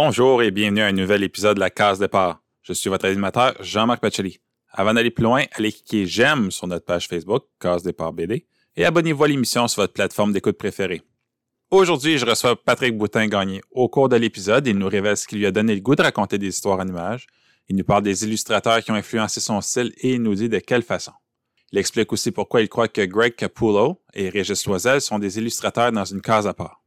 Bonjour et bienvenue à un nouvel épisode de la Case Départ. Je suis votre animateur Jean-Marc Pacelli. Avant d'aller plus loin, allez cliquer j'aime sur notre page Facebook, Case Départ BD, et abonnez-vous à l'émission sur votre plateforme d'écoute préférée. Aujourd'hui, je reçois Patrick Boutin-Gagné. Au cours de l'épisode, il nous révèle ce qui lui a donné le goût de raconter des histoires en images. Il nous parle des illustrateurs qui ont influencé son style et il nous dit de quelle façon. Il explique aussi pourquoi il croit que Greg Capullo et Régis Loisel sont des illustrateurs dans une case à part.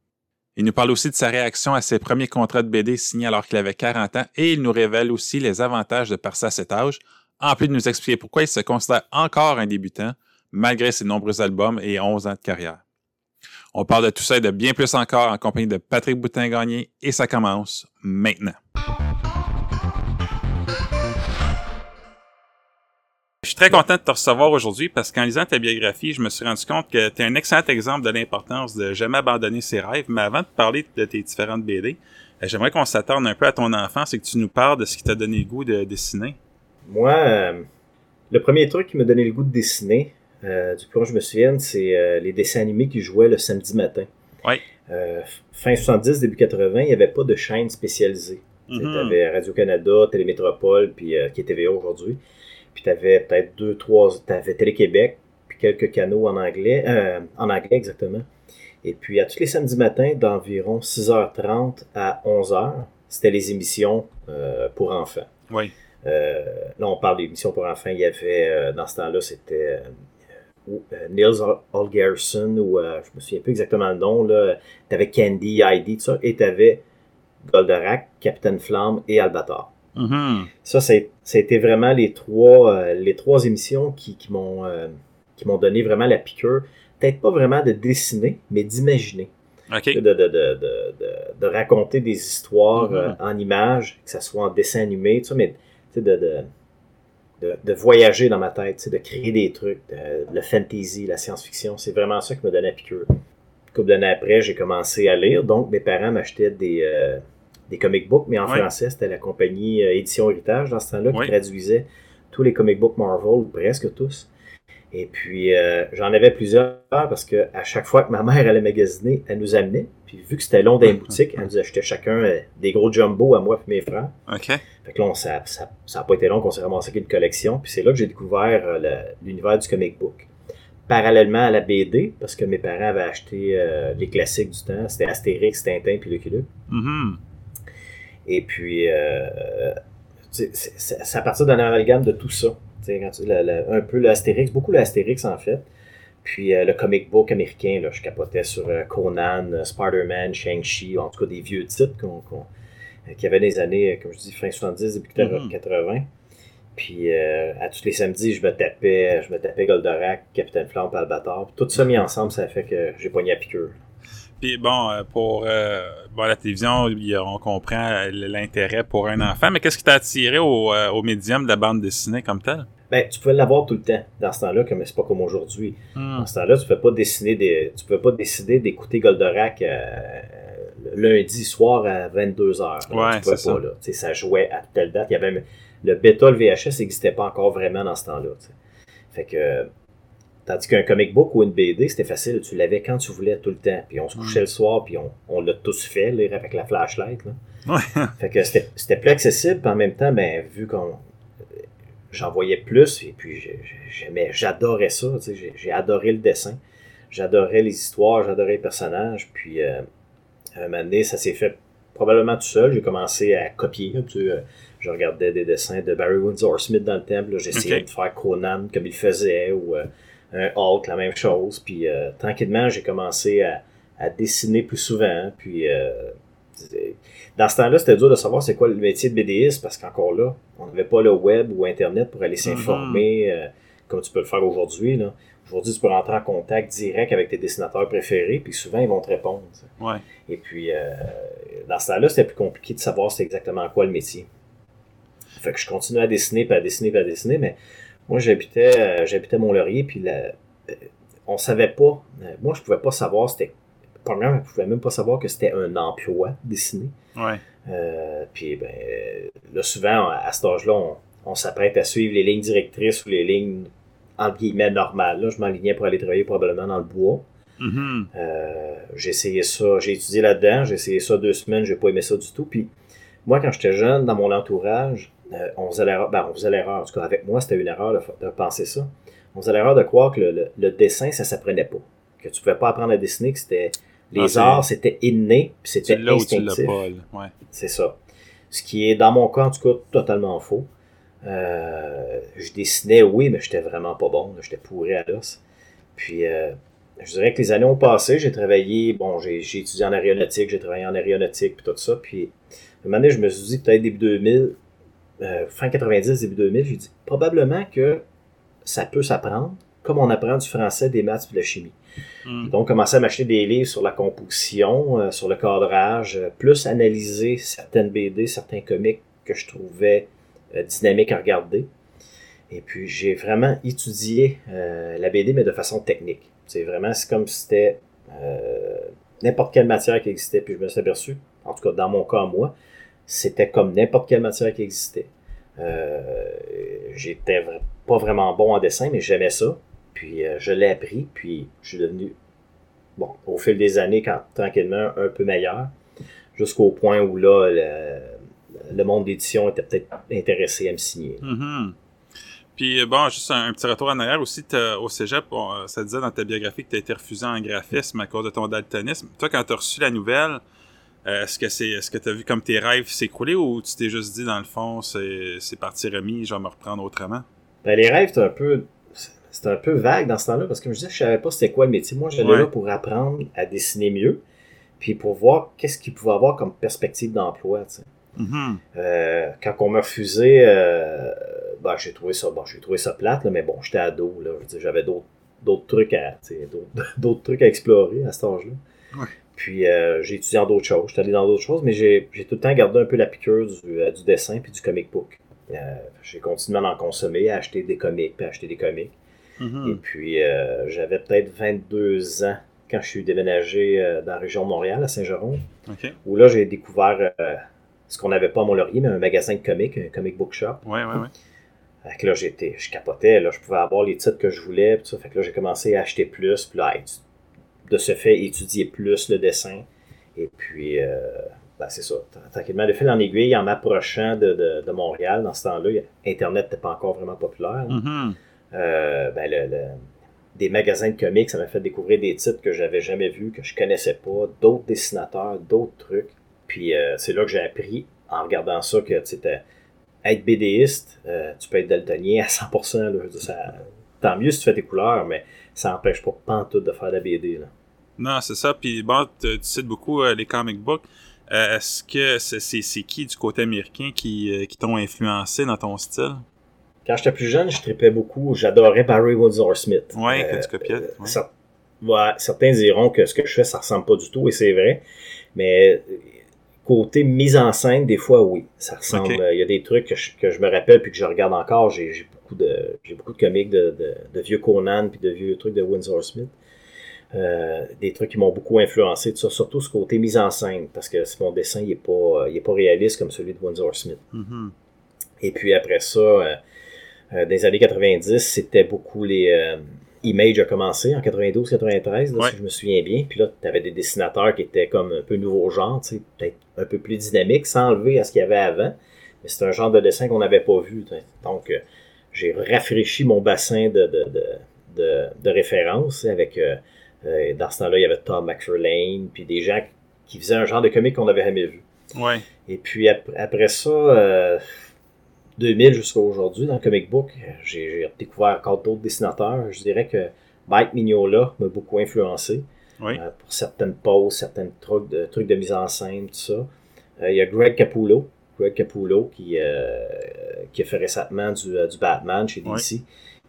Il nous parle aussi de sa réaction à ses premiers contrats de BD signés alors qu'il avait 40 ans et il nous révèle aussi les avantages de passer à cet âge, en plus de nous expliquer pourquoi il se considère encore un débutant malgré ses nombreux albums et 11 ans de carrière. On parle de tout ça et de bien plus encore en compagnie de Patrick Boutin-Gagné et ça commence maintenant. Je suis très content de te recevoir aujourd'hui parce qu'en lisant ta biographie, je me suis rendu compte que tu es un excellent exemple de l'importance de jamais abandonner ses rêves. Mais avant de parler de tes différentes BD, euh, j'aimerais qu'on s'attarde un peu à ton enfance et que tu nous parles de ce qui t'a donné le goût de dessiner. Moi, euh, le premier truc qui m'a donné le goût de dessiner, euh, du coup je me souviens, c'est les dessins animés qui jouaient le samedi matin. Oui. fin 70, début 80, il n'y avait pas de chaîne spécialisée. Tu Mhm. avais Radio-Canada, Télémétropole, puis qui est TVA aujourd'hui. Puis tu avais peut-être deux, trois. Tu avais Télé-Québec, puis quelques canaux en anglais. euh, en anglais, exactement. Et puis à tous les samedis matins, d'environ 6h30 à 11h, c'était les émissions euh, pour enfants. Oui. Euh, là, on parle d'émissions pour enfants. Il y avait, dans ce temps-là, c'était Niels Holgersson, ou je me souviens plus exactement le nom. Tu avais Candy, Heidi, tout ça. Et tu avais Goldorak, Captain Flamme et Albator. Ça, c'est- ça a été vraiment les trois, euh, les trois émissions qui, qui m'ont euh, qui m'ont donné vraiment la piqûre. Peut-être pas vraiment de dessiner, mais d'imaginer. De, de, de, de, raconter des histoires Mhm. euh, en images, que ce soit en dessin animé, tout ça, mais tu sais, de, de, de, de voyager dans ma tête, tu sais, de créer des trucs, de, le fantasy, la science-fiction. C'est vraiment ça qui m'a donné la piqûre. Une couple d'années après, j'ai commencé à lire, donc mes parents m'achetaient des, des comic books, mais en Ouais. français, c'était la compagnie euh, Édition Héritage dans ce temps-là qui traduisait tous les comic books Marvel, presque tous. Et puis, euh, j'en avais plusieurs parce que à chaque fois que ma mère allait magasiner, elle nous amenait. Puis, vu que c'était long dans les boutiques, elle nous achetait chacun euh, des gros jumbo à moi et mes frères. OK. Fait que là, on, ça n'a ça, ça pas été long qu'on s'est ramassé avec une collection. Puis, c'est là que j'ai découvert euh, l'univers du comic book. Parallèlement à la BD, parce que mes parents avaient acheté les classiques du temps. C'était Astérix, Tintin puis Lucky Luke. Mhm. Et puis, euh, c'est à partir d'un amalgame de tout ça. Tu quand un peu l'Astérix, beaucoup l'Astérix en fait. Puis euh, le comic book américain, là, je capotais sur euh, Conan, euh, Spider-Man, Shang-Chi, en tout cas des vieux titres qu'on, qu'on- qu'il y avait dans les années, comme je dis, fin 70, début Mhm. 80. Puis à tous les samedis, je me tapais, je me tapais Goldorak, Capitaine Flamme, Albator. Tout ça mis ensemble, ça fait que j'ai pogné à piqûre. Puis bon, euh, pour euh, bon, la télévision, on comprend l'intérêt pour un enfant, mais qu'est-ce qui t'a attiré au, euh, au médium de la bande dessinée comme tel? Ben, tu pouvais l'avoir tout le temps dans ce temps-là, comme c'est pas comme aujourd'hui. Hmm. Dans ce temps-là, tu ne pouvais pas dessiner des, tu pouvais pas décider d'écouter Goldorak euh, lundi soir à 22h. Ouais, tu pouvais c'est pas, ça. là. Ça jouait à telle date. Il y avait même- le bêta, le VHS n'existait pas encore vraiment dans ce temps-là. Fait que tandis qu'un comic book ou une BD, c'était facile, tu l'avais quand tu voulais tout le temps. Puis on se couchait Mm. le soir, puis on, on l'a tous fait, lire avec la flashlight. Là. Ouais. Fait que c'était plus accessible, puis en même temps, ben, vu qu'on j'en voyais plus, et puis j'ai- j'ai- j'aimais, j'adorais ça, j'ai adoré le dessin, j'adorais les histoires, j'adorais les personnages, puis euh, à un moment donné, ça s'est fait probablement tout seul, j'ai commencé à copier, tu euh, je regardais des dessins de Barry Windsor Smith dans le temple, j'essayais de faire Conan comme il faisait, ou euh, un Hulk, la même chose, puis euh, tranquillement, j'ai commencé à, à dessiner plus souvent, puis euh, dans ce temps-là, c'était dur de savoir c'est quoi le métier de BDiste parce qu'encore là, on n'avait pas le web ou Internet pour aller s'informer euh, comme tu peux le faire aujourd'hui. Aujourd'hui, tu peux rentrer en contact direct avec tes dessinateurs préférés, puis souvent, ils vont te répondre. Ouais. Et puis, euh, dans ce temps-là, c'était plus compliqué de savoir c'est exactement quoi le métier. Fait que je continuais à dessiner, puis à dessiner, puis à dessiner, mais moi, j'habitais euh, j'habitais Mont-Laurier, puis la- euh, on savait pas, euh, moi, je pouvais pas savoir, c'était, premièrement, je pouvais même pas savoir que c'était un emploi dessiner. Ouais. Euh, puis ben, là, souvent, à cet âge-là, on, on s'apprête à suivre les lignes directrices ou les lignes entre guillemets normales. Là, je m'enlignais pour aller travailler probablement dans le bois. Mhm. Euh, j'ai essayé ça, j'ai étudié là-dedans, j'ai essayé ça deux semaines, j'ai pas aimé ça du tout. Puis moi, quand j'étais jeune, dans mon entourage, euh, on faisait l'erreur, ben, on faisait l'erreur, en tout cas avec moi, c'était une erreur de, de, penser ça. On faisait l'erreur de croire que le, le, dessin, ça s'apprenait pas. Que tu pouvais pas apprendre à dessiner, que c'était les ah, arts, c'était inné, puis c'était instinctif. Ouais. C'est ça. Ce qui est, dans mon cas, en tout cas, totalement faux. Euh, je dessinais, oui, mais j'étais vraiment pas bon. J'étais pourri à l'os. Puis, euh, je dirais que les années ont passé. J'ai travaillé, bon, j'ai étudié en aéronautique, j'ai travaillé en aéronautique, puis tout ça. Puis, un moment donné, je me suis dit, peut-être début 2000, euh, fin 90, début 2000, j'ai dit, probablement que ça peut s'apprendre, comme on apprend du français, des maths et de la chimie. Hmm. Donc, commencer à m'acheter des livres sur la composition, euh, sur le cadrage, euh, plus analyser certaines BD, certains comics que je trouvais dynamiques à regarder. Et puis, j'ai vraiment étudié la BD, mais de façon technique. C'est vraiment comme si c'était n'importe quelle matière qui existait. Puis, je me suis aperçu, en tout cas, dans mon cas, moi, c'était comme n'importe quelle matière qui existait. J'étais pas vraiment bon en dessin, mais j'aimais ça. Puis euh, je l'ai appris, puis je suis devenu, bon, au fil des années, quand, tranquillement, un peu meilleur, jusqu'au point où là, le, monde d'édition était peut-être intéressé à me signer. Mm-hmm. Puis euh, bon, juste un, petit retour en arrière aussi, au cégep, euh, ça disait dans ta biographie que tu as été refusé en graphisme à cause de ton daltonisme. Toi, quand tu as reçu la nouvelle, est-ce que c'est est-ce que tu as vu comme tes rêves s'écrouler ou tu t'es juste dit dans le fond c'est parti remis, je vais me reprendre autrement? Ben, les rêves, c'est un peu c'était un peu vague dans ce temps-là parce que je me disais, je savais pas c'était quoi le métier. Moi, j'allais là pour apprendre à dessiner mieux, puis pour voir qu'est-ce qu'il pouvait avoir comme perspective d'emploi. Mm-hmm. Euh, quand on m'a refusé, euh, ben, j'ai trouvé ça, bon, j'ai trouvé ça plate, mais bon, j'étais ado, là, j'avais d'autres trucs à, d'autres trucs à explorer à cet âge-là. Puis euh, j'ai étudié en d'autres choses, j'étais allé dans d'autres choses, mais j'ai tout le temps gardé un peu la piqûre du, du dessin puis du comic book. j'ai continué à en consommer, à acheter des comics, puis à acheter des comics. Mm-hmm. Et puis, euh, j'avais peut-être 22 ans quand je suis déménagé euh, dans la région de Montréal, à Saint-Jérôme, où là, j'ai découvert euh, ce qu'on n'avait pas à Mont-Laurier, mais un magasin de comics, un comic book shop. Ouais, ouais, ouais. Fait que là, j'étais, je capotais, là, je pouvais avoir les titres que je voulais, puis ça. Fait que là, j'ai commencé à acheter plus, puis là, de ce fait, étudier plus le dessin. Et puis, ben, c'est ça. Tranquillement, de fil en aiguille, en m'approchant de, de, Montréal, dans ce temps-là, Internet n'était pas encore vraiment populaire. Mm-hmm. Euh, ben, le, des magasins de comics, ça m'a fait découvrir des titres que j'avais jamais vus, que je connaissais pas, d'autres dessinateurs, d'autres trucs. Puis euh, c'est là que j'ai appris, en regardant ça, que être BDiste, euh, tu peux être daltonien à 100%. ça, tant mieux si tu fais tes couleurs, mais ça n'empêche pas pantoute de faire de la BD. Là. Non, c'est ça. Puis bon, tu, cites beaucoup les comic books. Est-ce que c'est, qui du côté américain qui, qui t'ont influencé dans ton style? Quand j'étais plus jeune, je tripais beaucoup. J'adorais Barry Windsor Smith. Ouais, que tu copiais. Ouais. certains diront que ce que je fais, ça ressemble pas du tout, et c'est vrai. Mais côté mise en scène, des fois, oui, ça ressemble. Il y a des trucs que je, me rappelle puis que je regarde encore. J'ai beaucoup de j'ai beaucoup de comics de, de, vieux Conan puis de vieux trucs de Windsor Smith. Euh, des trucs qui m'ont beaucoup influencé, ça, surtout ce côté mise en scène, parce que mon dessin il est pas, il est pas réaliste comme celui de Windsor Smith. Mm-hmm. Et puis après ça, euh, euh, dans les années 90, c'était beaucoup les. Euh, Image a commencé en 92-93, si je me souviens bien. Puis là, tu avais des dessinateurs qui étaient comme un peu nouveau genre, peut-être un peu plus dynamique, sans enlever à ce qu'il y avait avant. Mais c'est un genre de dessin qu'on n'avait pas vu. Donc, euh, j'ai rafraîchi mon bassin de, de, de, de, référence avec. Dans ce temps-là, il y avait Tom McFarlane, puis des gens qui faisaient un genre de comique qu'on n'avait jamais vu. Ouais. Et puis après, ça, 2000 jusqu'à aujourd'hui dans le comic book, j'ai découvert encore d'autres dessinateurs. Je dirais que Mike Mignola m'a beaucoup influencé euh, pour certaines poses, certains trucs de, trucs de mise en scène, tout ça. Euh, il y a Greg Capullo, Greg Capullo qui, euh, qui a fait récemment du, du Batman chez DC,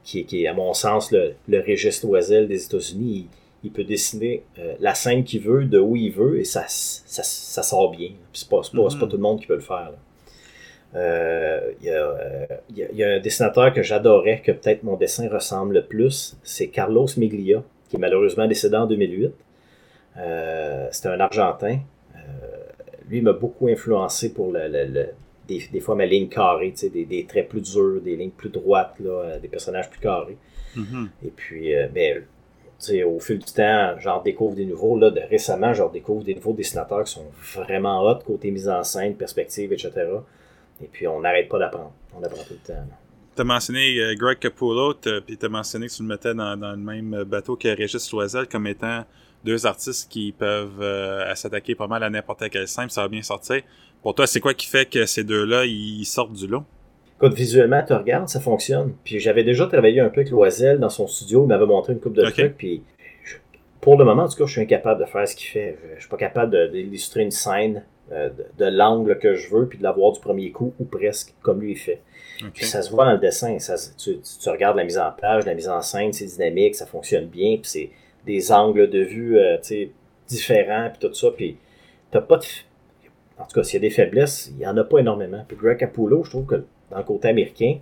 qui, qui, est à mon sens le, le Régis Loisel des États-Unis. Il, peut dessiner la scène qu'il veut, de où il veut, et ça, ça, ça sort bien. C'est pas, pas, pas, mm-hmm. tout le monde qui peut le faire. Euh, il y, a un dessinateur que j'adorais, que peut-être mon dessin ressemble le plus, c'est Carlos Miglia, qui est malheureusement décédé en 2008. Euh, C'était un Argentin. Euh, lui m'a beaucoup influencé pour le, des, fois ma ligne carrée, des, des traits plus durs, des lignes plus droites, là, des personnages plus carrés. Mm-hmm. Et puis, mais au fil du temps, j'en découvre des nouveaux. Là, de, récemment, j'en découvre des nouveaux dessinateurs qui sont vraiment hot, côté mise en scène, perspective, etc. Et puis, on n'arrête pas d'apprendre. On apprend tout le temps. Tu as mentionné euh, Greg Capullo, puis tu as mentionné que tu le mettais dans, le même bateau que Régis Loisel comme étant deux artistes qui peuvent euh, s'attaquer pas mal à n'importe quel simple, ça va bien sortir. Pour toi, c'est quoi qui fait que ces deux-là, ils sortent du lot? Écoute, visuellement, tu regardes, ça fonctionne. Puis j'avais déjà travaillé un peu avec Loisel dans son studio, il m'avait montré une coupe de trucs, puis pour le moment, en tout cas, je suis incapable de faire ce qu'il fait. Je suis pas capable d'illustrer une scène euh, de, l'angle que je veux, puis de l'avoir du premier coup, ou presque, comme lui il fait. Puis ça se voit dans le dessin. Ça, tu, regardes la mise en page, la mise en scène, c'est dynamique, ça fonctionne bien, puis c'est des angles de vue euh, différents, puis tout ça. Puis t'as pas de. En tout cas, s'il y a des faiblesses, il n'y en a pas énormément. Puis Greg Capullo, je trouve que dans le côté américain,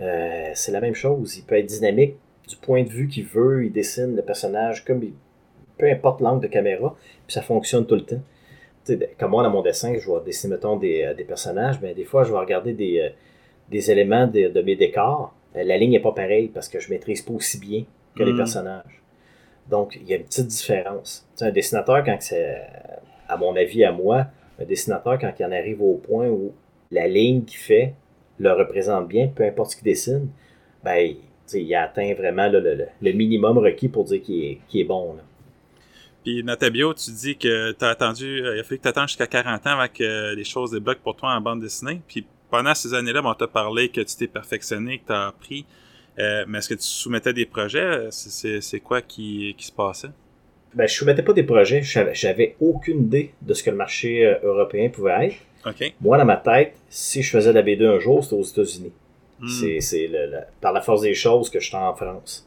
euh, c'est la même chose. Il peut être dynamique du point de vue qu'il veut, il dessine le personnage comme il, peu importe l'angle de caméra, puis ça fonctionne tout le temps. comme moi, dans mon dessin, je vais dessiner, mettons, des, euh, des personnages, mais des fois, je vais regarder des, des éléments de, mes décors. la ligne n'est pas pareille parce que je maîtrise pas aussi bien que les mm. personnages. Donc, il y a une petite différence. un dessinateur, quand c'est, à mon avis, à moi, un dessinateur, quand il en arrive au point où la ligne qu'il fait le représente bien, peu importe ce qu'il dessine, ben, il atteint vraiment le, minimum requis pour dire qu'il est, bon. Puis dans ta bio, tu dis que tu as attendu, euh, il a fallu que tu attendes jusqu'à 40 ans avec les choses débloquent pour toi en bande dessinée. Puis pendant ces années-là, on t'a parlé que tu t'es perfectionné, que tu as appris. Euh, mais est-ce que tu soumettais des projets? C'est quoi qui, qui, se passait? Ben, je soumettais pas des projets. J'avais aucune idée de ce que le marché euh, européen pouvait être. Moi, dans ma tête, si je faisais la B2 un jour, c'était aux États-Unis. Hmm. C'est par la force des choses que je suis en France.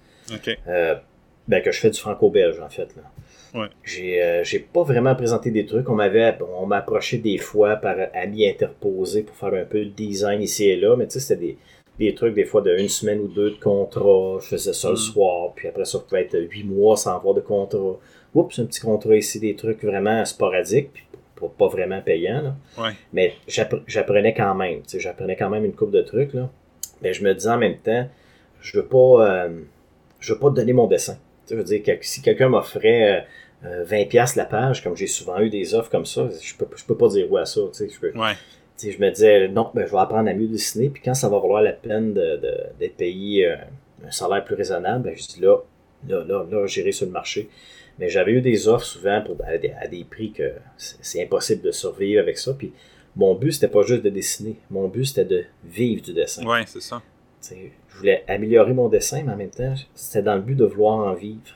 Euh, ben, que je fais du franco-belge, en fait. Là. Ouais. J'ai pas vraiment présenté des trucs. On m'avait on m'a approché des fois par amis interposés pour faire un peu de design ici et là, mais tu sais, c'était des des trucs des fois de une semaine ou deux de contrat. Je faisais ça le mm. soir, puis après ça, pouvait être huit mois sans avoir de contrat. Oups, un petit contrat ici, des trucs vraiment sporadiques, puis pas vraiment payants. Mais j'apprenais quand même. J'apprenais quand même une coupe de trucs. Là. Mais je me disais en même temps, je veux pas, euh, je veux pas te donner mon dessin. je veux dire, si quelqu'un m'offrait 20$ euh, la page, comme j'ai souvent eu des offres comme ça, je peux, je peux pas dire ouais à ça. Je peux, je me disais, non, ben, je vais apprendre à mieux dessiner, puis quand ça va valoir la peine d'être de, payé euh, un salaire plus raisonnable, ben, je dis là, là, là, là j'irai sur le marché. Mais j'avais eu des offres souvent pour, à, des, prix que c'est impossible de survivre avec ça. Puis mon but, c'était pas juste de dessiner. Mon but, c'était de vivre du dessin. Oui, c'est ça. je voulais améliorer mon dessin, mais en même temps, c'était dans le but de vouloir en vivre.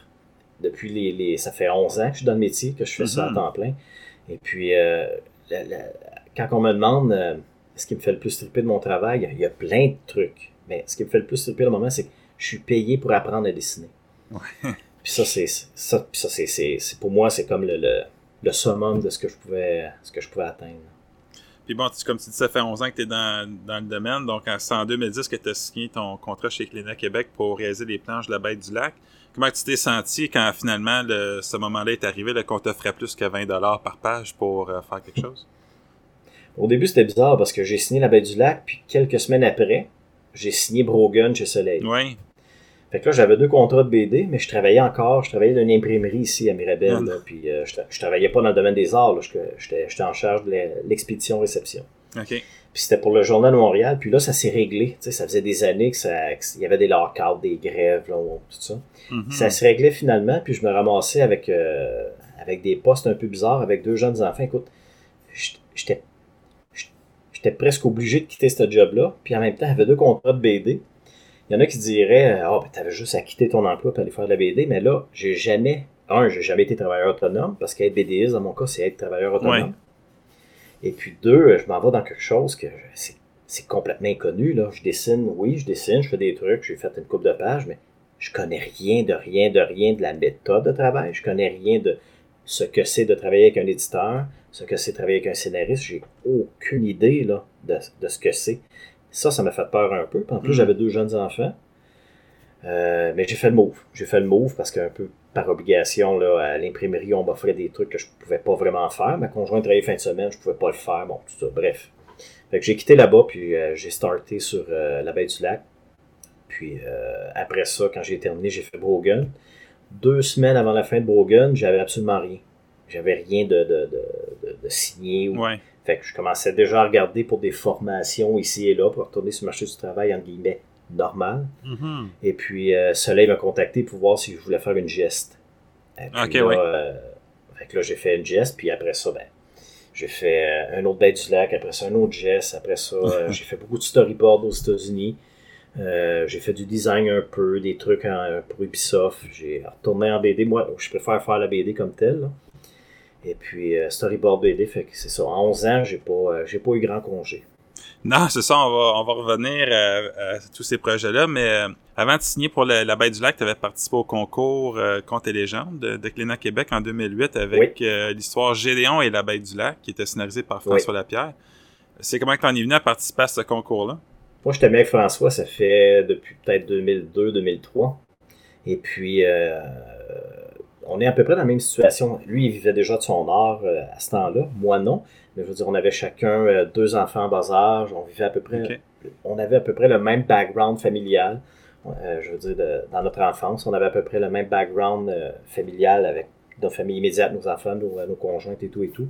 Depuis les, Ça fait 11 ans que je suis dans le métier, que je fais ça à mm-hmm. temps plein. Et puis, euh, la, quand on me demande euh, ce qui me fait le plus triper de mon travail, il y a plein de trucs. Mais ce qui me fait le plus triper le moment, c'est que je suis payé pour apprendre à dessiner. Puis ça, c'est ça, ça c'est, pour moi, c'est comme le, le, summum de ce que je pouvais, ce que je pouvais atteindre. Puis bon, comme tu dis, ça fait 11 ans que tu es dans, dans, le domaine. Donc, c'est en 2010 que tu as signé ton contrat chez Clina Québec pour réaliser les planches de la bête du lac. Comment tu t'es senti quand finalement ce moment-là est arrivé, qu'on t'offrait plus que 20 par page pour euh, faire quelque chose? Au début, c'était bizarre parce que j'ai signé La Bête du Lac, puis quelques semaines après, j'ai signé Brogan chez Soleil. Oui. Fait que là, j'avais deux contrats de BD, mais je travaillais encore. Je travaillais dans une imprimerie ici à Mirabel. Ah. puis euh, je, travaillais pas dans le domaine des arts. J'étais en charge de l'expédition-réception. OK. Puis c'était pour le Journal de Montréal. Puis là, ça s'est réglé. sais, ça faisait des années que ça, qu'il y avait des lockouts, des grèves, là, tout ça. Mm-hmm. Ça se réglait finalement. Puis je me ramassais avec, euh, avec des postes un peu bizarres, avec deux jeunes enfants. Écoute, j'étais j'étais presque obligé de quitter ce job-là. Puis en même temps, j'avais deux contrats de BD. Il y en a qui diraient Ah, oh, ben, t'avais juste à quitter ton emploi pour aller faire de la BD. Mais là, j'ai jamais. Un, j'ai jamais été travailleur autonome, parce qu'être BDiste, dans mon cas, c'est être travailleur autonome. Et puis deux, je m'en vais dans quelque chose que c'est complètement inconnu. Là. Je dessine, oui, je dessine, je fais des trucs, j'ai fait une coupe de pages, mais je connais rien de rien de rien de la méthode de travail. Je connais rien de ce que c'est de travailler avec un éditeur, ce que c'est travailler avec un scénariste, j'ai aucune idée là, de, ce que c'est. Ça, ça m'a fait peur un peu. En plus, mm. j'avais deux jeunes enfants. Euh, mais j'ai fait le move. J'ai fait le move parce qu'un peu par obligation, là, à l'imprimerie, on m'offrait des trucs que je pouvais pas vraiment faire. Ma conjointe travaillait fin de semaine, je pouvais pas le faire. Bon, tout ça. Bref. Fait que j'ai quitté là-bas, puis euh, j'ai starté sur euh, la baie du lac. Puis après ça, quand j'ai terminé, j'ai fait Brogan. deux semaines avant la fin de Brogan, j'avais absolument rien. J'avais rien de, de, de, de signé. Ou... Ouais. Fait que je commençais déjà à regarder pour des formations ici et là pour retourner sur le marché du travail, entre guillemets, normal. Mhm. Et puis, euh, Soleil m'a contacté pour voir si je voulais faire une geste. Et puis Ok, là, ouais. euh, fait que là, j'ai fait une geste, puis après ça, ben, j'ai fait euh, un autre bête du lac, après ça, un autre geste, après ça, euh, j'ai fait beaucoup de storyboard aux États-Unis. J'ai fait du design un peu, des trucs en- pour Ubisoft. J'ai retourné en BD. Moi, je préfère faire la BD comme telle. là. Et puis, euh, storyboard BD, fait que c'est ça. En 11 ans, j'ai pas, euh, j'ai pas eu grand congé. Non, c'est ça, on va, on va revenir euh, à tous ces projets-là, mais avant de signer pour la Bête du Lac, tu avais participé au concours euh, Contes et légendes de, de Cléna Québec en 2008 avec euh, l'histoire Gédéon et la Bête du Lac, qui était scénarisée par François Lapierre. C'est comment tu en es venu à participer à ce concours-là? Moi, j'étais avec François, ça fait depuis peut-être 2002-2003. Et puis, euh, on est à peu près dans la même situation. Lui, il vivait déjà de son art euh, à ce temps-là. Moi, non. Mais je veux dire, on avait chacun euh, deux enfants en bas âge. On vivait à peu près... On avait à peu près le même background familial. Euh, je veux dire, de- dans notre enfance, on avait à peu près le même background euh, familial avec nos familles immédiates, nos enfants, nos, nos conjointes et tout et tout.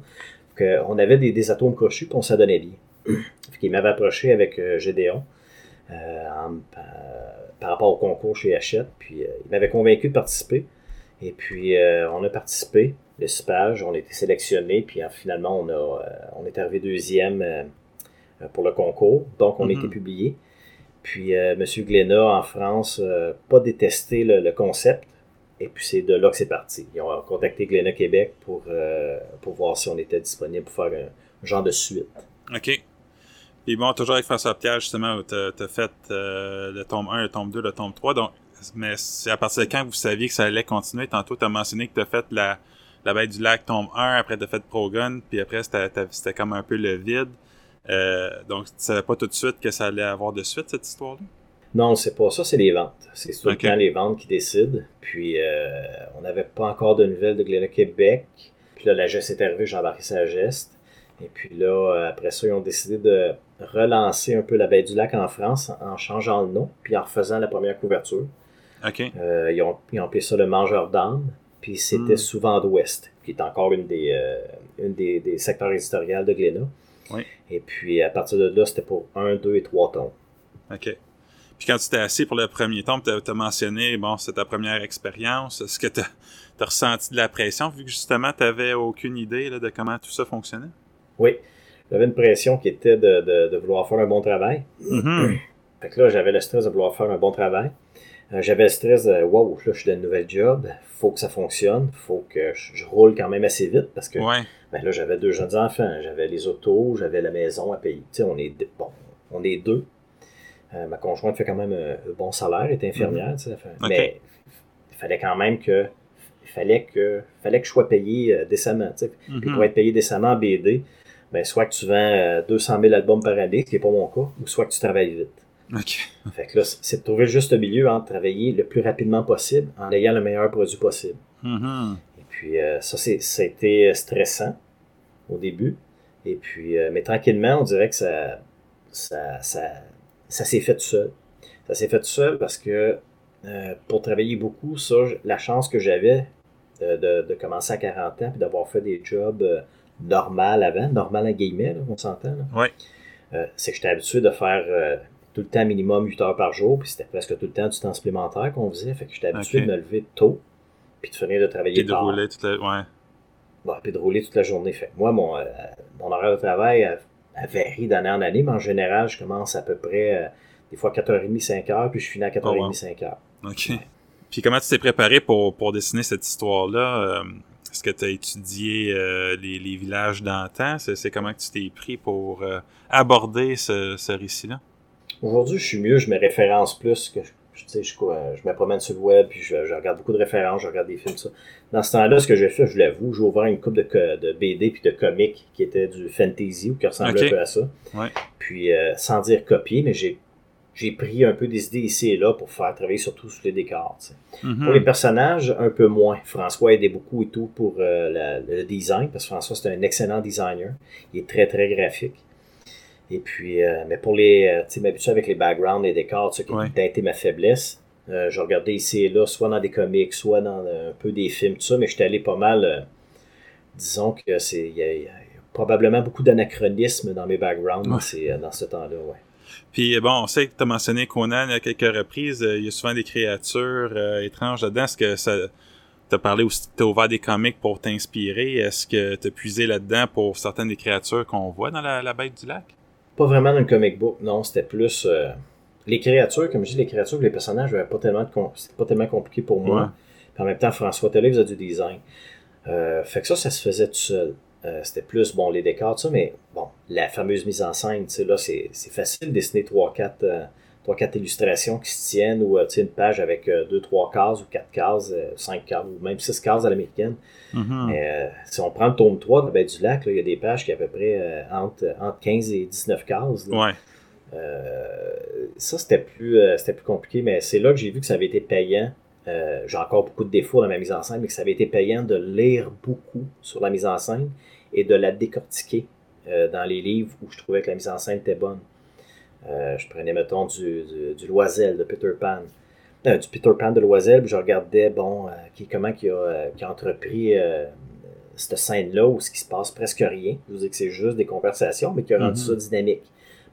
On avait des, des atomes crochus, puis on s'adonnait bien. Qu'il m'avait approché avec Gédéon en- par rapport au concours chez Hachette. Puis il m'avait convaincu de participer. Et puis euh, on a participé, le CIPAGE, on a été sélectionné, puis euh, finalement on, a, euh, on est arrivé deuxième pour le concours. Donc on a Mhm. été publié. Puis euh, M. Glénat en France, euh, pas détesté le, le concept. Et puis c'est de là que c'est parti. Ils ont contacté Glénat Québec pour, euh, pour voir si on était disponible pour faire un, genre de suite. OK. Puis bon, toujours avec François Pierre, justement, tu as fait euh, le tome 1, le tome 2, le tome 3. Donc, mais c'est à partir de quand vous saviez que ça allait continuer? Tantôt, tu as mentionné que tu as fait la, la Bête du Lac, tome 1, après tu as fait Progun, puis après, c'était comme un peu le vide. Euh, donc, tu savais pas tout de suite que ça allait avoir de suite, cette histoire-là? Non, c'est pas ça, c'est les ventes. C'est tout Ok. le temps les ventes qui décident. Puis, euh, on n'avait pas encore de nouvelles de Glénat Québec. Puis là, la geste est arrivée, j'ai embarqué sa geste. Et puis là, euh, après ça, ils ont décidé de relancer un peu la baie du lac en France en changeant le nom, puis en refaisant la première couverture. Euh, ils, ont, ils ont appelé ça le Mangeur d'âme. Puis c'était Hmm. sous Vent d'Ouest, qui est encore une des, euh, une des, des secteurs éditoriaux de Glénat. Oui. Et puis à partir de là, c'était pour 1, 2 et 3 tomes. OK. Puis quand tu t'es assis pour le premier tome, tu as, mentionné, bon, c'est ta première expérience. Est-ce que tu as, ressenti de la pression, vu que justement, tu n'avais aucune idée là, de comment tout ça fonctionnait? Oui, j'avais une pression qui était de, de, de vouloir faire un bon travail. Mhm. Fait que là, j'avais le stress de vouloir faire un bon travail. Euh, j'avais le stress de wow, là, je suis dans une nouvelle job, faut que ça fonctionne, faut que je, roule quand même assez vite parce que Ouais. ben là, j'avais deux jeunes enfants, j'avais les autos, j'avais la maison à payer. Tu sais, on est deux- bon, on est deux. Euh, ma conjointe fait quand même un, un bon salaire, elle est infirmière, fait- Ok. mais il fallait quand même que fallait que fallait que je sois payé euh, décemment, tu sais. Puis Mhm. pour être payé décemment en BD, ben soit que tu vends euh, 200 000 albums par année, ce qui n'est pas mon cas, ou soit que tu travailles vite. OK. Fait que là, c'est de trouver le juste milieu entre travailler le plus rapidement possible en ayant le meilleur produit possible. Mhm. Et puis euh, ça, c'est, ça a été stressant au début. Et puis, euh, mais tranquillement, on dirait que ça, ça, ça, ça s'est fait tout seul. Ça s'est fait tout seul parce que euh, pour travailler beaucoup, ça, la chance que j'avais de, de- de commencer à 40 ans puis d'avoir fait des jobs euh, normales avant, normal à guillemets, là, on s'entend, euh, c'est que j'étais habitué de faire euh, tout le temps minimum 8 heures par jour, puis c'était presque tout le temps du temps supplémentaire qu'on faisait. Fait que j'étais habitué Ok. de me lever tôt, puis de finir de travailler Puis de tard. rouler toute la... Ouais. Bon, puis de rouler toute la journée. Fait moi, mon, euh, mon horaire de travail elle, elle varie d'année en année, mais en général, je commence à peu près, euh, des fois 4h30, 5h, puis je finis à 4h30, Oh, wow. 5h. OK. Puis comment tu t'es préparé pour, pour dessiner cette histoire-là? Euh, Est-ce que tu as étudié euh, les, les villages d'antan? C'est c'est comment que tu t'es pris pour euh, aborder ce, ce récit-là? Aujourd'hui, je suis mieux, je me référence plus que je, tu sais, je, quoi, je me promène sur le web, puis je, je regarde beaucoup de références, je regarde des films, ça. Dans ce temps-là, ce que j'ai fait, je l'avoue, j'ai ouvert une coupe de, BD puis de comics qui étaient du fantasy ou qui ressemblaient Ok. un peu à ça. Ouais. Puis, euh, sans dire copier, mais j'ai j'ai pris un peu des idées ici et là pour faire travailler surtout sur les décors. Mhm. Pour les personnages, un peu moins. François aidait beaucoup et tout pour euh, la- le design, parce que François, c'est un excellent designer. Il est très, très graphique. Et puis, euh, mais pour les, euh, tu sais, m'habituer avec les backgrounds, les décors, ça qui Ouais. a été ma faiblesse, Euh, je regardais ici et là, soit dans des comics, soit dans un peu des films, tout ça, mais j'étais allé pas mal. disons que c'est. Il y, a probablement beaucoup d'anachronismes dans mes backgrounds c'est, dans ce temps-là, ouais. Puis bon, on sait que tu as mentionné Conan à quelques reprises. Il y a souvent des créatures étranges là-dedans. Est-ce que ça tu as parlé aussi que tu ouvert des comics pour t'inspirer? Est-ce que tu as puisé là-dedans pour certaines des créatures qu'on voit dans la, bête du lac? Pas vraiment dans le comic book, non. C'était plus. Euh, les créatures, comme je dis, les créatures, les personnages, pas tellement c'était pas tellement compliqué pour moi. en même temps, François Télé faisait du design. Euh, fait que ça, ça se faisait tout seul. Euh, c'était plus, bon, les décors, tout ça, mais bon, la fameuse mise en scène, tu sais, là, c'est facile de dessiner 3-4 trois, quatre illustrations qui se tiennent ou euh, une page avec euh, deux, trois cases ou quatre cases, euh, cinq cases ou même six cases à l'américaine. Mm-hmm. si on prend le tome 3 de Baie du Lac, il y a des pages qui ont à peu près entre, entre 15 et 19 cases. ça, c'était plus, c'était plus compliqué, mais c'est là que j'ai vu que ça avait été payant. j'ai encore beaucoup de défauts dans ma mise en scène, mais que ça avait été payant de lire beaucoup sur la mise en scène et de la décortiquer dans les livres où je trouvais que la mise en scène était bonne. Euh, je prenais, mettons, du, du, Loisel de Peter Pan. Euh, du Peter Pan de Loisel, puis je regardais, bon, euh, qui, comment il a, qui a entrepris cette scène-là où ce qui se passe presque rien. Je vous dis que c'est juste des conversations, mais qui a rendu mhm. ça dynamique.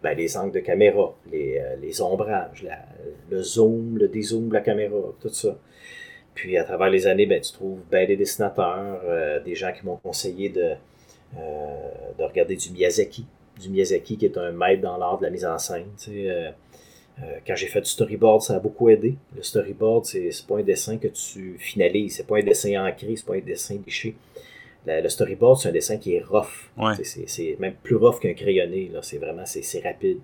Ben, les angles de caméra, les, les ombrages, le zoom, le dézoom de la caméra, tout ça. Puis à travers les années, ben, tu trouves ben, des dessinateurs, des gens qui m'ont conseillé de, de regarder du Miyazaki du Miyazaki, qui est un maître dans l'art de la mise en scène. Euh, euh, quand j'ai fait du storyboard, ça a beaucoup aidé. Le storyboard, c'est pas un dessin que tu finalises, c'est pas un dessin ancré, c'est pas un dessin liché. le storyboard, c'est un dessin qui est rough. C'est même plus rough qu'un crayonné. C'est vraiment c'est rapide.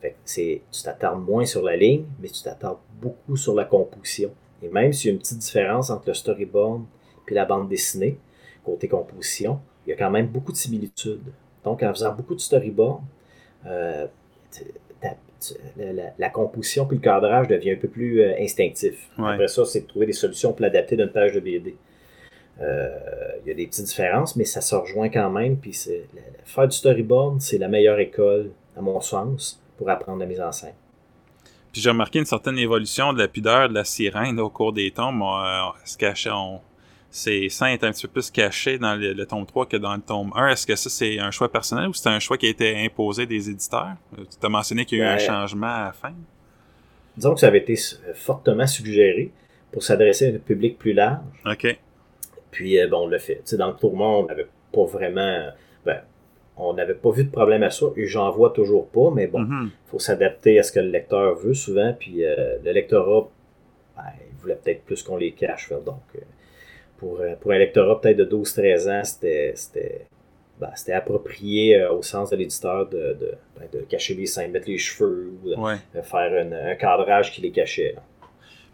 Fait tu t'attardes moins sur la ligne, mais tu t'attardes beaucoup sur la composition. Et même s'il y a une petite différence entre le storyboard et la bande dessinée, côté composition, il y a quand même beaucoup de similitudes. Donc, en faisant beaucoup de storyboard, euh, la, composition puis le cadrage devient un peu plus euh, instinctif. Après ça, c'est de trouver des solutions pour l'adapter d'une page de BD. Euh, il y a des petites différences, mais ça se rejoint quand même. Puis faire du storyboard, c'est la meilleure école, à mon sens, pour apprendre la mise en scène. Puis j'ai remarqué une certaine évolution de la pudeur de la sirène au cours des tomes. Est-ce qu'on c'est scènes est un petit peu plus caché dans le, tome 3 que dans le tome 1. Est-ce que ça, c'est un choix personnel ou c'est un choix qui a été imposé des éditeurs? Tu as mentionné qu'il y a eu un ben, changement à la fin. Disons que ça avait été fortement suggéré pour s'adresser à un public plus large. OK. Puis, euh, bon, on l'a fait. dans le tourment, on n'avait pas vraiment... Ben, on n'avait pas vu de problème à ça et j'en vois toujours pas, mais bon, il mm-hmm. faut s'adapter à ce que le lecteur veut souvent, puis euh, le lectorat, ben, il voulait peut-être plus qu'on les cache, donc... Euh, euh, pour, un lectorat peut-être de 12-13 ans, c'était ben, approprié euh, au sens de l'éditeur de, ben, de, cacher les seins, mettre les cheveux ou de, faire un cadrage qui les cachait.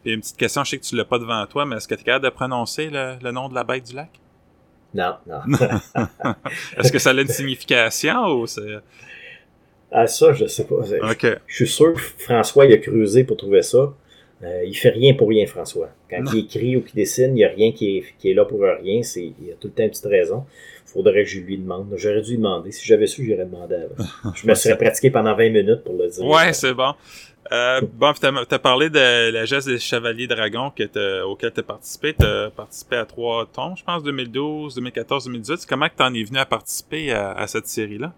Puis une petite question, je sais que tu ne l'as pas devant toi, mais est-ce que tu es capable de prononcer le, nom de la bête du lac? Non, non. est-ce que ça a une signification ou c'est. Ah, ça, je sais pas. Je suis sûr que François il a creusé pour trouver ça. Euh, il fait rien pour rien, François. Quand il écrit ou qu'il dessine, il n'y a rien qui est, qui est, là pour rien. C'est, il y a tout le temps une petite raison. Il faudrait que je lui demande. J'aurais dû lui demander. Si j'avais su, j'irais demander avant. Je me serais pratiqué pendant 20 minutes pour le dire. Ouais, c'est bon. Euh, bon, tu as, parlé de la geste des Chevaliers Dragons que auquel tu as participé. Tu as participé à trois tombes, je pense, 2012, 2014, 2018. Comment tu en es venu à participer à cette série-là?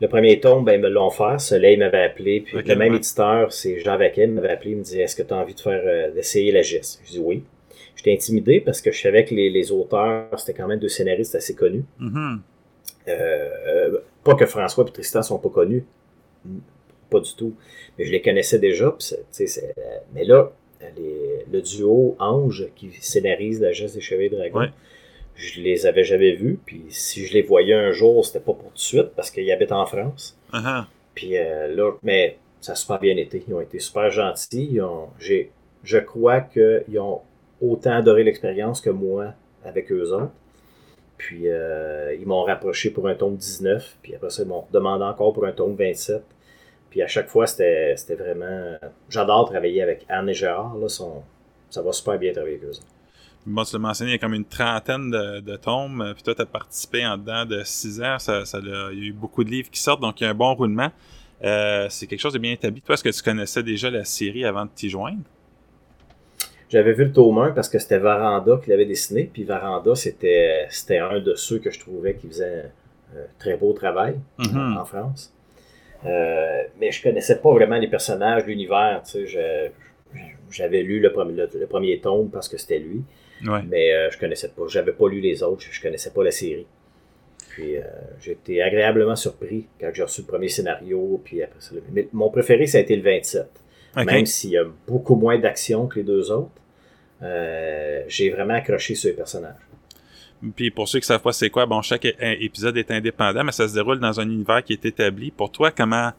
Le premier tome, ben, ils me l'ont fait. Soleil m'avait appelé. Puis le même éditeur, c'est Jean Vaquet, m'avait appelé. Il me dit Est-ce que tu as envie de faire euh, d'essayer la geste? Je dis oui. J'étais intimidé parce que je savais que les, auteurs, c'était quand même deux scénaristes assez connus. Mm-hmm. Euh, pas que François et Tristan sont pas connus. Pas du tout. Mais je les connaissais déjà. mais là, le duo Ange qui scénarise la geste des Chevaliers Dragons je les avais jamais vus. Puis si je les voyais un jour, c'était pas pour tout de suite parce qu'ils habitent en France. Uh-huh. Puis euh, là, mais ça a super bien été. Ils ont été super gentils. j'ai, je crois qu'ils ont autant adoré l'expérience que moi avec eux autres. Puis euh, ils m'ont rapproché pour un tome 19. Puis après ça, ils m'ont demandé encore pour un tome 27. Puis à chaque fois, c'était, vraiment. J'adore travailler avec Anne et Gérard. Là, ça va super bien travailler avec eux autres. Moi, tu l'as mentionné, il y a comme une trentaine de, tomes, euh, puis toi, tu as participé en dedans de six ans. Ça, ça il y a eu beaucoup de livres qui sortent, donc il y a un bon roulement. Euh, c'est quelque chose de bien établi. Toi, est-ce que tu connaissais déjà la série avant de t'y joindre? j'avais vu le tome 1 parce que c'était Varanda qui l'avait dessiné. Puis Varanda, c'était c'était un de ceux que je trouvais qui faisait un très beau travail en France. Euh, mais je connaissais pas vraiment les personnages, l'univers. tu sais, je- J'avais lu le premier, le, le premier tome parce que c'était lui, Ouais. mais euh, je connaissais pas. J'avais pas lu les autres, je, connaissais pas la série. Puis euh, j'ai été agréablement surpris quand j'ai reçu le premier scénario. Puis après ça, le- mais mon préféré, ça a été le 27. Ok. Même s'il y a beaucoup moins d'action que les deux autres, euh, j'ai vraiment accroché sur les personnages. Puis pour ceux qui savent pas c'est quoi, bon, chaque épisode est indépendant, mais ça se déroule dans un univers qui est établi. Pour toi, comment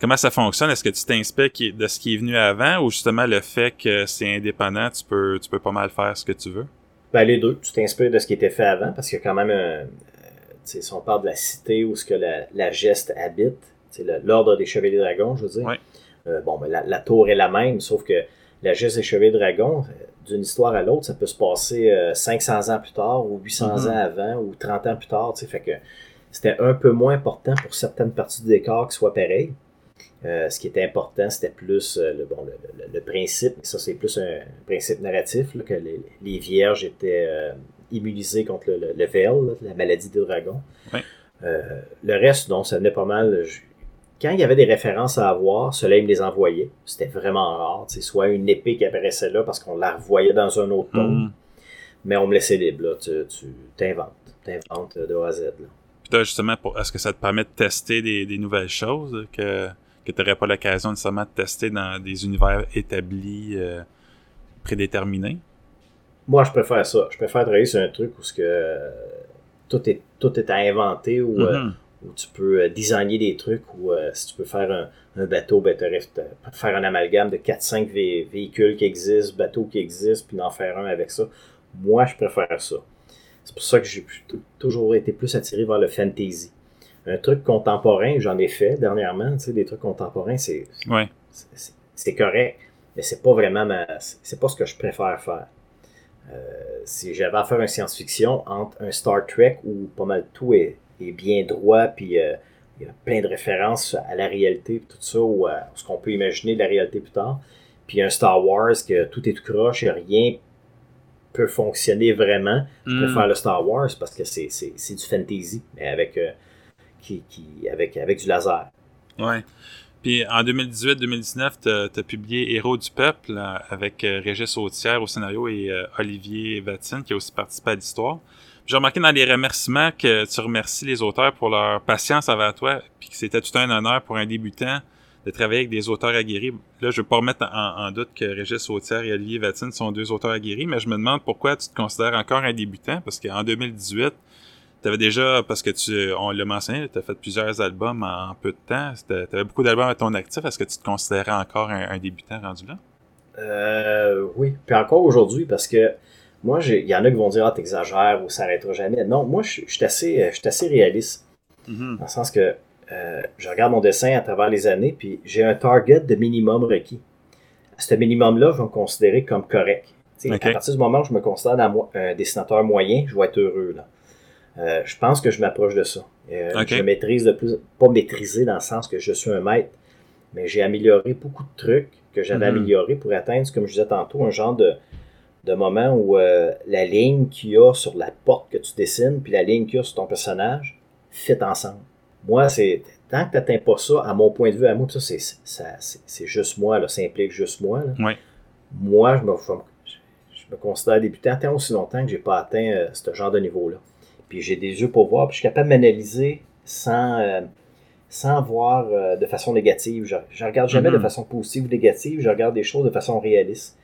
comment ça fonctionne? Est-ce que tu t'inspires de ce qui est venu avant ou justement le fait que c'est indépendant, tu peux tu peux pas mal faire ce que tu veux? Ben, les deux, tu t'inspires de ce qui était fait avant, parce a quand même euh, si on parle de la cité où ce que la, la geste habite, l'ordre des Chevaliers Dragons, je veux dire. Ouais. Euh, bon, ben, la, la tour est la même, sauf que la geste des Chevaliers Dragons, euh, d'une histoire à l'autre, ça peut se passer euh, 500 ans plus tard, ou 800 Mhm. ans avant, ou 30 ans plus tard, tu sais, fait que c'était un peu moins important pour certaines parties du décor qui soient pareilles. Euh, ce qui était important, c'était plus euh, le, bon, le, le- le principe, ça c'est plus un principe narratif, là, que les, les vierges étaient euh, immunisées contre le, le, là, la maladie. Ouais. Euh, le reste, non, ça venait pas mal. je- Quand il y avait des références à avoir, cela il me les envoyait. C'était vraiment rare. sais, Soit une épée qui apparaissait là parce qu'on la revoyait dans un autre tome, Mhm. mais on me laissait libre. Là. Tu, tu t'inventes. T'inventes de A à Z. Là. Puis justement, pour, est-ce que ça te permet de tester des, des nouvelles choses que, que tu n'aurais pas l'occasion nécessairement de tester dans des univers établis, euh, prédéterminés? Moi, je préfère ça. Je préfère travailler sur un truc où ce que, euh, tout, est, tout est à inventer, où, euh, Mhm. où tu peux designer des trucs, où si tu peux faire un, un bateau, ben, tu peux faire un amalgame de 4-5 vé- véhicules qui existent, bateaux qui existent, puis d'en faire un avec ça. Moi, je préfère ça. C'est pour ça que j'ai tou- toujours été plus attiré vers le fantasy. Un truc contemporain, j'en ai fait dernièrement, tu sais, des trucs contemporains, c'est Ouais. c'est- c'est correct, mais c'est pas vraiment ma, c'est pas ce que je préfère faire. Euh, si j'avais à faire un science-fiction entre un Star Trek où pas mal tout est, est bien droit, puis euh, il y a plein de références à la réalité, puis tout ça, ou à ce qu'on peut imaginer de la réalité plus tard, puis un Star Wars que tout est tout croche et rien peut fonctionner vraiment, je Mhm. préfère le Star Wars parce que c'est du fantasy, mais avec, euh, qui, qui, avec, avec du laser. Ouais. Puis en 2018-2019, tu as publié Héros du peuple euh, avec euh, Régis Autière au scénario et euh, Olivier Vatine qui a aussi participé à l'histoire. J'ai remarqué dans les remerciements que tu remercies les auteurs pour leur patience envers toi, puis que c'était tout un honneur pour un débutant de travailler avec des auteurs aguerris. Là, je veux pas remettre en, en doute que Régis Autière et Olivier Vatine sont deux auteurs aguerris, mais je me demande pourquoi tu te considères encore un débutant, parce qu'en 2018, tu avais déjà, parce que tu, on l'a mentionné, tu as fait plusieurs albums en, peu de temps, tu avais beaucoup d'albums à ton actif, est-ce que tu te considérais encore un, un débutant rendu là? Euh, oui. Puis encore aujourd'hui, parce que moi, il y en a qui vont dire Ah, t'exagères ou ça n'arrêtera jamais. Non, moi, je suis assez, assez réaliste. Mhm. Dans le sens que euh, je regarde mon dessin à travers les années, puis j'ai un target de minimum requis. Ce minimum-là, je vais me considérer comme correct. À partir du moment où je me considère un dessinateur moyen, je vais être heureux. Là. Euh, je pense que je m'approche de ça. Euh. Je maîtrise de plus, pas maîtriser dans le sens que je suis un maître, mais j'ai amélioré beaucoup de trucs que j'avais Mhm. améliorés pour atteindre, comme je disais tantôt, un genre de, de moment où euh, la ligne qu'il y a sur la porte que tu dessines, puis la ligne qu'il y a sur ton personnage, fit ensemble. Moi, c'est tant que tu n'atteins pas ça, à mon point de vue, à moi, ça, c'est, juste moi, là, ça implique juste moi. là. Moi, je me, je, me- je me considère débutant tant aussi longtemps que j'ai pas atteint euh, ce genre de niveau-là. Puis j'ai des yeux pour voir, puis je suis capable de m'analyser sans, euh, sans voir euh, de façon négative. Je, je regarde jamais Mhm. de façon positive ou négative, je regarde des choses de façon réaliste.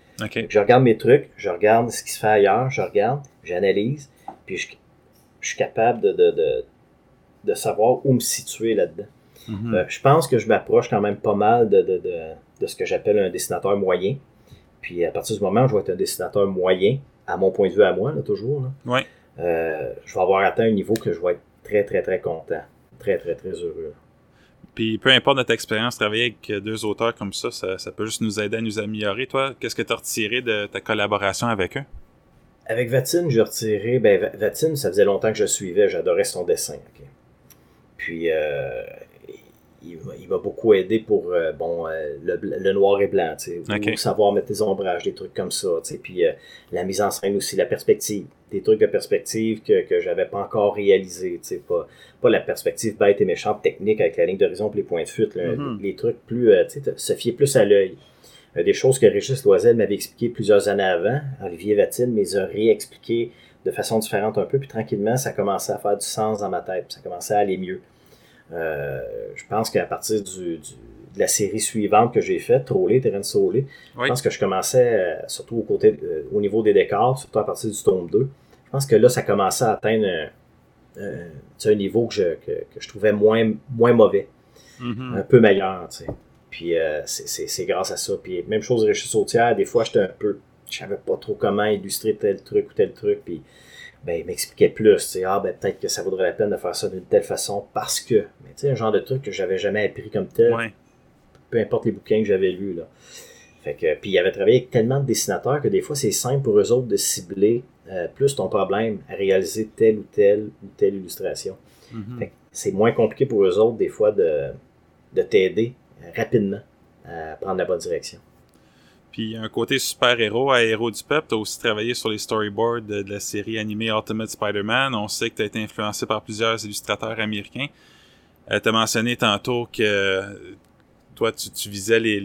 Je regarde mes trucs, je regarde ce qui se fait ailleurs, je regarde, j'analyse, puis je, je suis capable de, de, de, de savoir où me situer là-dedans. Mhm. Euh, je pense que je m'approche quand même pas mal de, de, de, de ce que j'appelle un dessinateur moyen. Puis à partir du moment où je vais être un dessinateur moyen, à mon point de vue à moi, là, toujours, là, Ouais. Euh, je vais avoir atteint un niveau que je vais être très, très, très content. Très, très, très heureux. Puis peu importe notre expérience, travailler avec deux auteurs comme ça, ça, ça peut juste nous aider à nous améliorer. Toi, qu'est-ce que tu as retiré de ta collaboration avec eux? Avec Vatine, j'ai retiré. Ben, Va- Vatine, ça faisait longtemps que je le suivais, j'adorais son dessin. Puis, euh, il, m'a beaucoup aidé pour euh, bon, euh, le, le, noir et blanc, tu sais, savoir mettre des ombrages, des trucs comme ça, tu sais, puis la mise en scène aussi, la perspective, des trucs de perspective que, que j'avais pas encore réalisé, tu sais, pas, pas la perspective bête et méchante technique avec la ligne d'horizon et les points de fuite, mm-hmm. les trucs plus, tu sais, se fier plus à l'œil. des choses que Régis Loisel m'avait expliqué plusieurs années avant, Olivier Vatine mais a réexpliqué de façon différente un peu, puis tranquillement, ça commençait à faire du sens dans ma tête, puis ça commençait à aller mieux. Euh, je pense qu'à partir du, de la série suivante que j'ai faite, Trolley, Terrain Soulé, je pense que je commençais, euh, surtout au, côté, euh, au niveau des décors, surtout à partir du tome 2, je pense que là, ça commençait à atteindre un niveau que je, que, je trouvais moins, moins mauvais, mm-hmm. un peu meilleur. Puis c'est grâce à ça. Puis même chose Régis Sautière, des fois, j'étais un peu je savais pas trop comment illustrer tel truc ou tel truc, puis ben, il m'expliquait plus, ah, ben, peut-être que ça vaudrait la peine de faire ça d'une telle façon parce que, mais tu sais, un genre de truc que j'avais jamais appris comme tel, peu importe les bouquins que j'avais lus, là. Fait que, puis il avait travaillé avec tellement de dessinateurs que des fois, c'est simple pour eux autres de cibler euh, plus ton problème à réaliser telle ou telle ou telle illustration. Mm-hmm. c'est moins compliqué pour eux autres, des fois, de, de t'aider rapidement à prendre la bonne direction. Puis un côté super-héros à Héros du Peuple, tu as aussi travaillé sur les storyboards de, la série animée Ultimate Spider-Man. On sait que tu as été influencé par plusieurs illustrateurs américains. Euh, tu as mentionné tantôt que toi, tu, visais les,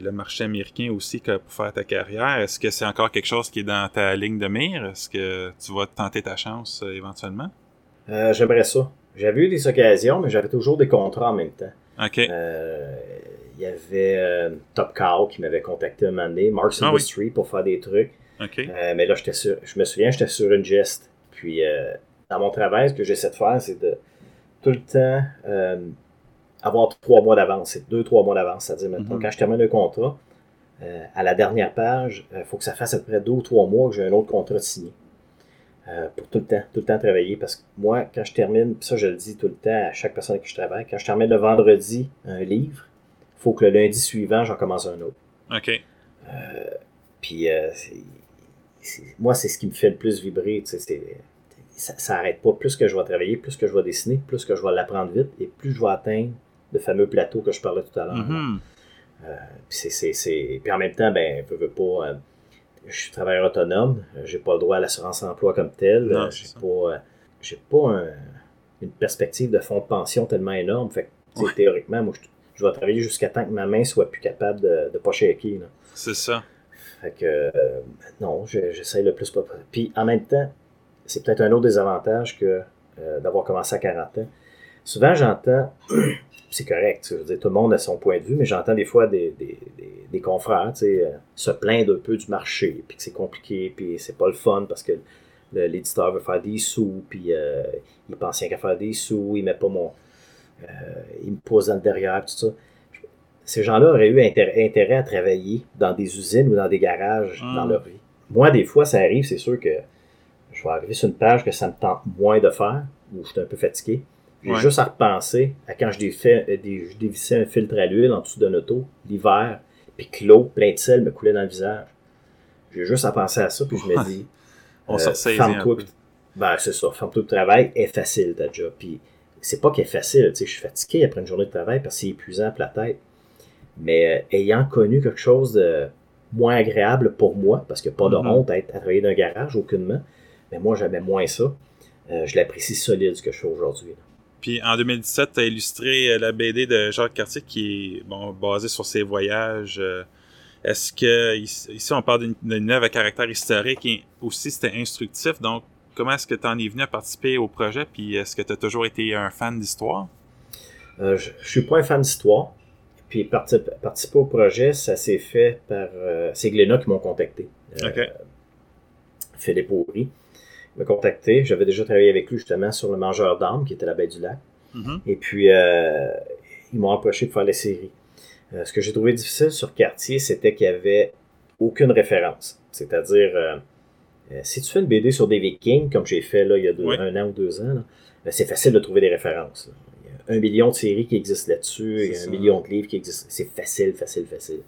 le marché américain aussi pour faire ta carrière. Est-ce que c'est encore quelque chose qui est dans ta ligne de mire? Est-ce que tu vas tenter ta chance euh, éventuellement? Euh, j'aimerais ça. J'avais eu des occasions, mais j'avais toujours des contrats en même temps. OK il y avait euh, Top Cow qui m'avait contacté un moment donné, Marks ah Industry pour faire des trucs. Euh, mais là, j'étais sur, je me souviens, j'étais sur une geste. Puis, euh, dans mon travail, ce que j'essaie de faire, c'est de tout le temps avoir trois mois d'avance. C'est deux, trois mois d'avance. C'est-à-dire, maintenant, mhm. quand je termine le contrat, à la dernière page, il faut que ça fasse à peu près deux ou trois mois que j'ai un autre contrat signé. pour tout le temps, tout le temps travailler. Parce que moi, quand je termine, ça je le dis tout le temps à chaque personne avec qui je travaille, quand je termine le vendredi un livre, faut que le lundi suivant, j'en commence un autre. OK. Euh, puis, euh, moi, c'est ce qui me fait le plus vibrer. ça n'arrête pas. Plus que je vais travailler, plus que je vais dessiner, plus que je vais l'apprendre vite, et plus je vais atteindre le fameux plateau que je parlais tout à l'heure. Mm-hmm. Euh, puis, en même temps, ben, je veux pas. je suis travailleur autonome, j'ai pas le droit à l'assurance emploi comme tel. j'ai pas, j'ai pas une perspective de fonds de pension tellement énorme. Fait théoriquement, moi, je je vais travailler jusqu'à temps que ma main soit plus capable de, de pas shaker. C'est ça. Fait que, euh, non, j'essaie le plus possible. Puis en même temps, c'est peut-être un autre désavantage que euh, d'avoir commencé à 40 ans. Souvent, j'entends, c'est correct, tout le monde a son point de vue, mais j'entends des fois des, des, des, confrères euh, se plaindre un peu du marché, puis que c'est compliqué, puis c'est pas le fun parce que l'éditeur veut faire des sous, puis il pense rien qu'à faire des sous, il met pas mon, ils me posent dans le derrière, tout ça. Ces gens-là auraient eu intérêt, à travailler dans des usines ou dans des garages dans hmm. leur vie. Moi, des fois, ça arrive, c'est sûr que je vais arriver sur une page que ça me tente moins de faire, ou je suis un peu fatigué. J'ai juste à repenser à quand je, dévissais un filtre à l'huile en dessous d'un auto, l'hiver, puis que l'eau plein de sel me coulait dans le visage. J'ai juste à penser à ça, puis je me dis, On euh, ferme-toi. Ben, c'est ça, ferme-toi le travail, est facile ta job. Puis c'est pas qu'elle est facile, tu sais, je suis fatigué après une journée de travail parce que c'est épuisant pour la tête. Mais euh, ayant connu quelque chose de moins agréable pour moi, parce qu'il n'y a pas de mm-hmm. honte à, être, à travailler dans un garage, aucunement, mais moi j'aimais moins ça, euh, je l'apprécie solide ce que je fais aujourd'hui. Puis en 2017, tu as illustré euh, la BD de Jacques Cartier qui est bon, basée sur ses voyages. Est-ce que ici on parle d'une œuvre à caractère historique et aussi c'était instructif, donc comment est-ce que tu en es venu à participer au projet, puis est-ce que tu as toujours été un fan d'histoire? Euh, je, ne suis pas un fan d'histoire. Puis participer au projet, ça s'est fait par. Euh, c'est Gléna qui m'ont contacté. Euh, Philippe Aubry m'a contacté. J'avais déjà travaillé avec lui justement sur le Mangeur d'âme, qui était la baie du lac. Mm-hmm. Et puis, ils m'ont approché de faire la série. ce que j'ai trouvé difficile sur Cartier, c'était qu'il n'y avait aucune référence. C'est-à-dire, euh, si tu fais une BD sur des Vikings, comme j'ai fait là, il y a un an ou deux ans, ben, c'est facile de trouver des références. Il y a un million de séries qui existent là-dessus, il y a un million de livres qui existent. C'est facile, facile, facile.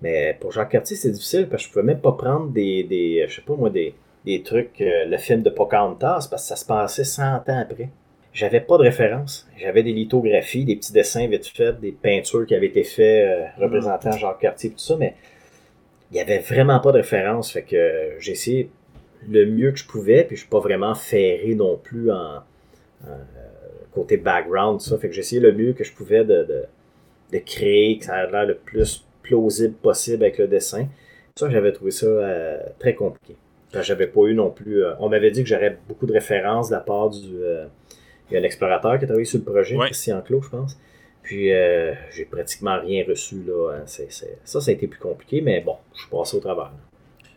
Mais pour Jacques Cartier, c'est difficile parce que je pouvais même pas prendre des, des je sais pas moi, des, des trucs, euh, le film de Pocahontas, parce que ça se passait 100 ans après. j'avais pas de référence. J'avais des lithographies, des petits dessins vite faits, des peintures qui avaient été faites euh, représentant Jacques Cartier, tout ça, mais il y avait vraiment pas de référence. Fait que j'ai essayé le mieux que je pouvais, puis je suis pas vraiment ferré non plus en, côté background, ça. Fait que j'ai essayé le mieux que je pouvais de, de, créer, que ça ait l'air le plus plausible possible avec le dessin. Ça, j'avais trouvé ça euh, très compliqué. J'avais pas eu non plus. Euh, on m'avait dit que j'aurais beaucoup de références de la part du. Euh, il y a un explorateur qui a travaillé sur le projet, ouais. Christian Clos, je pense. Puis j'ai pratiquement rien reçu là. Hein. ça, ça a été plus compliqué, mais bon, je suis passé au travers.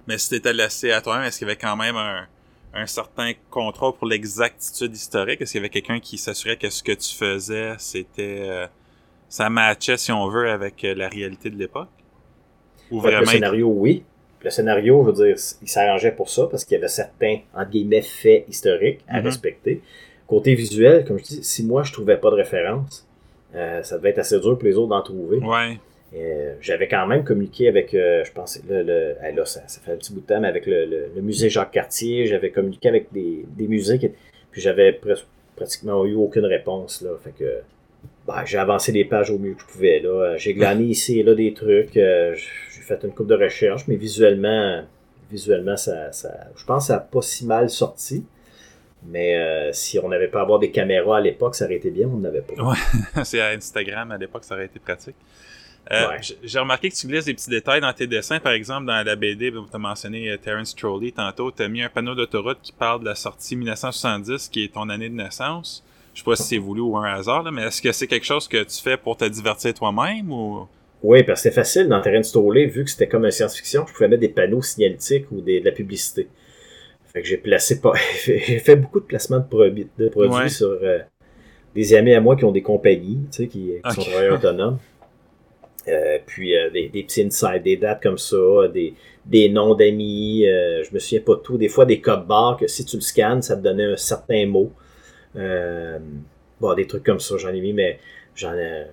Mais si tu étais laissé à toi-même, est-ce qu'il y avait quand même un, un certain contrôle pour l'exactitude historique? Est-ce qu'il y avait quelqu'un qui s'assurait que ce que tu faisais, c'était. Euh, ça matchait, si on veut, avec euh, la réalité de l'époque? Ou vraiment. Le scénario, oui. Le scénario, je veux dire, il s'arrangeait pour ça parce qu'il y avait certains, entre guillemets, faits historiques à mm-hmm. respecter. Côté visuel, comme je dis, si moi je trouvais pas de référence, euh, ça devait être assez dur pour les autres d'en trouver. Ouais. Euh, j'avais quand même communiqué avec, euh, je pense, le, le là, ça, fait un petit bout de temps, mais avec le, musée Jacques Cartier, j'avais communiqué avec des, des musées, puis j'avais pratiquement eu aucune réponse. Là, fait que ben, j'ai avancé des pages au mieux que je pouvais. Là. J'ai glané ici et là des trucs, euh, j'ai fait une coupe de recherche, mais visuellement, visuellement ça, ça, je pense que ça n'a pas si mal sorti. Mais si on n'avait pas à avoir des caméras à l'époque, ça aurait été bien, on n'avait pas. Ouais, c'est à Instagram à l'époque, ça aurait été pratique. Euh, j'ai remarqué que tu glisses des petits détails dans tes dessins. Par exemple, dans la BD, tu as mentionné euh, Terence Trolley tantôt. Tu as mis un panneau d'autoroute qui parle de la sortie 1970, qui est ton année de naissance. Je sais pas si c'est voulu ou un hasard, mais est-ce que c'est quelque chose que tu fais pour te divertir toi-même ou... Oui, parce que c'était facile dans Terence Trolley, vu que c'était comme un science-fiction, je pouvais mettre des panneaux signalétiques ou des, de la publicité. Fait que j'ai placé pas. j'ai fait beaucoup de placements de, produits, de produits sur euh, des amis à moi qui ont des compagnies, tu sais, qui, sont travailleurs autonomes. Euh, puis euh, des, des, petits insights, des dates comme ça, des, des noms d'amis, je me souviens pas tout, des fois des codes barres que si tu le scannes, ça te donnait un certain mot. bon, des trucs comme ça, j'en ai mis, mais j'en ai.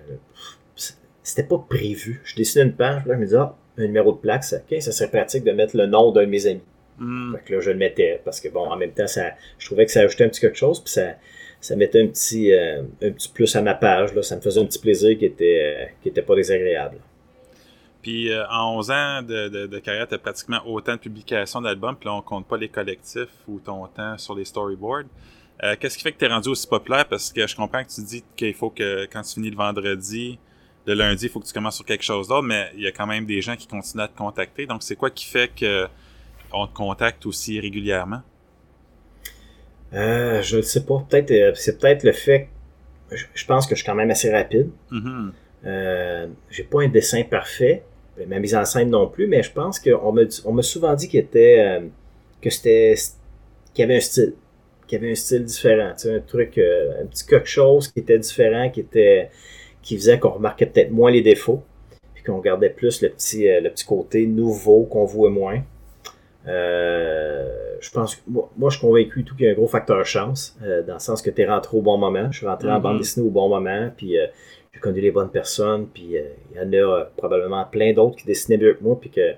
C'était pas prévu. Je dessinais une page, là, je me disais, ah, un numéro de plaque, ça, ça serait pratique de mettre le nom d'un de mes amis. Hmm. Fait que là, je le mettais, parce que bon, en même temps, ça, je trouvais que ça ajoutait un petit quelque chose, puis ça, ça mettait un petit, euh, un petit plus à ma page. Là. Ça me faisait un petit plaisir qui était, euh, qui était pas désagréable. Puis euh, en 11 ans de, de, carrière, tu as pratiquement autant de publications d'albums, puis là, on compte pas les collectifs ou ton temps sur les storyboards. Qu'est-ce qui fait que tu es rendu aussi populaire? Parce que je comprends que tu dis qu'il faut que quand tu finis le vendredi, le lundi, il faut que tu commences sur quelque chose d'autre, mais il y a quand même des gens qui continuent à te contacter. Donc, c'est quoi qui fait que on te contacte aussi régulièrement? Euh, je ne sais pas. Peut-être, euh, c'est peut-être le fait. Je, pense que je suis quand même assez rapide. Mm-hmm. Euh, j'ai pas un dessin parfait, ma mise en scène non plus, mais je pense qu'on m'a, on m'a souvent dit qu'il était, que c'était, qu'il y avait un style, qu'il y avait un style différent, tu sais, un truc, un petit quelque chose qui était différent, qui était, qui faisait qu'on remarquait peut-être moins les défauts, puis qu'on regardait plus le petit, le petit côté nouveau qu'on voit moins. Euh, je pense que moi, je suis convaincu tout qu'il y a un gros facteur chance, euh, dans le sens que tu es rentré au bon moment. Je suis rentré en bande mm-hmm. dessinée au bon moment, puis euh, j'ai connu les bonnes personnes, puis il y en a probablement plein d'autres qui dessinaient mieux que moi, puis que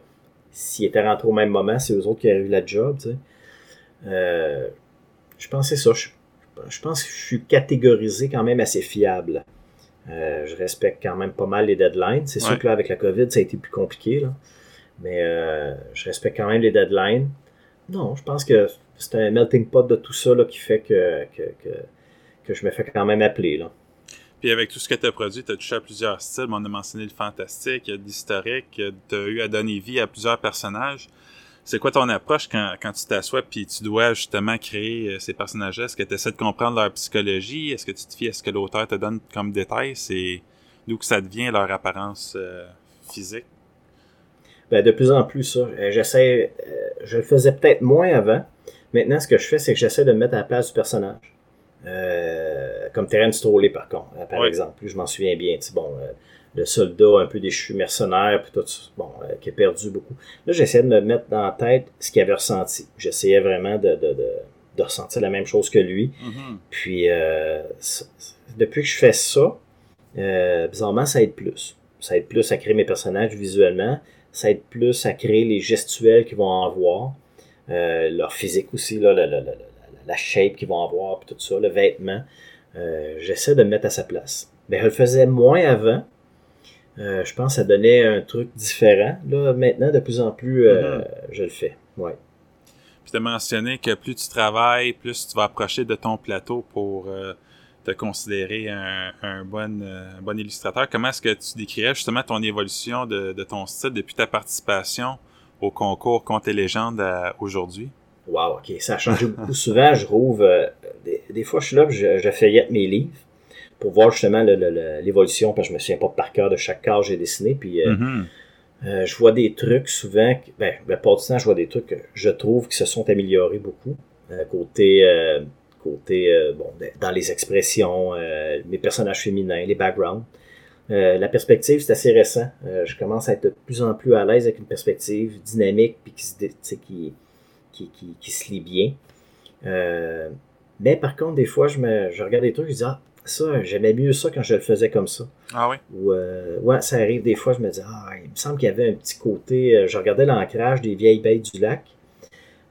s'ils étaient rentrés au même moment, c'est eux autres qui auraient eu la job. Tu sais. je pense que c'est ça. Je, pense que je suis catégorisé quand même assez fiable. je respecte quand même pas mal les deadlines. C'est sûr que là, avec la COVID, ça a été plus compliqué. Là. Mais euh, je respecte quand même les deadlines. Non, je pense que c'est un melting pot de tout ça là, qui fait que, que, que, je me fais quand même appeler. Là. Puis avec tout ce que tu as produit, tu as touché à plusieurs styles. On a mentionné le fantastique, l'historique, tu as eu à donner vie à plusieurs personnages. C'est quoi ton approche quand, quand tu t'assois puis tu dois justement créer euh, ces personnages-là? Est-ce que tu essaies de comprendre leur psychologie? Est-ce que tu te fies à ce que l'auteur te donne comme détail? C'est d'où que ça devient leur apparence euh, physique? Ben, de plus en plus ça. Euh, j'essaie, euh, je le faisais peut-être moins avant. Maintenant, ce que je fais, c'est que j'essaie de me mettre à la place du personnage. Euh, comme Terence Strolley, par contre, par exemple. Je m'en souviens bien. Bon, le soldat un peu déchu, mercenaire, puis tout, bon, qui a perdu beaucoup. Là, j'essayais de me mettre dans la tête ce qu'il avait ressenti. J'essayais vraiment de, de, de, de, ressentir la même chose que lui. Mm-hmm. Puis, depuis que je fais ça, bizarrement, ça aide plus. Ça aide plus à créer mes personnages visuellement ça aide plus à créer les gestuels qu'ils vont avoir, euh, leur physique aussi, là, la, la, la, shape qu'ils vont avoir, puis tout ça, le vêtement. euh, j'essaie de me mettre à sa place. Mais je le faisais moins avant. Euh, je pense que ça donnait un truc différent. Là, maintenant, de plus en plus, Mhm. je le fais. Ouais. Puis tu as mentionné que plus tu travailles, plus tu vas approcher de ton plateau pour te considérer un, un bon, euh, un bon illustrateur. Comment est-ce que tu décrirais justement ton évolution de, de ton style depuis ta participation au concours Contes et légendes à aujourd'hui? Wow, ok. Ça a changé beaucoup. Souvent, je rouvre. euh, des, des fois, je suis là, je, je feuillette mes livres pour voir justement l'évolution, parce que je me souviens pas par cœur de chaque case que j'ai dessiné. Puis euh, Mhm. euh, je vois des trucs souvent, ben, la plupart du temps, je vois des trucs que je trouve qui se sont améliorés beaucoup. Euh, côté, euh, côté euh, bon, dans les expressions, euh, mes personnages féminins, les backgrounds. Euh, la perspective, c'est assez récent. Euh, je commence à être de plus en plus à l'aise avec une perspective dynamique puis qui se, qui, qui, qui, qui se lit bien. Euh, mais par contre, des fois, je, me, je regarde des trucs, je dis, ah, ça, j'aimais mieux ça quand je le faisais comme ça. Ah oui? Ou, euh, ouais, ça arrive des fois, je me dis, ah, il me semble qu'il y avait un petit côté. euh, je regardais l'ancrage des vieilles bêtes du lac.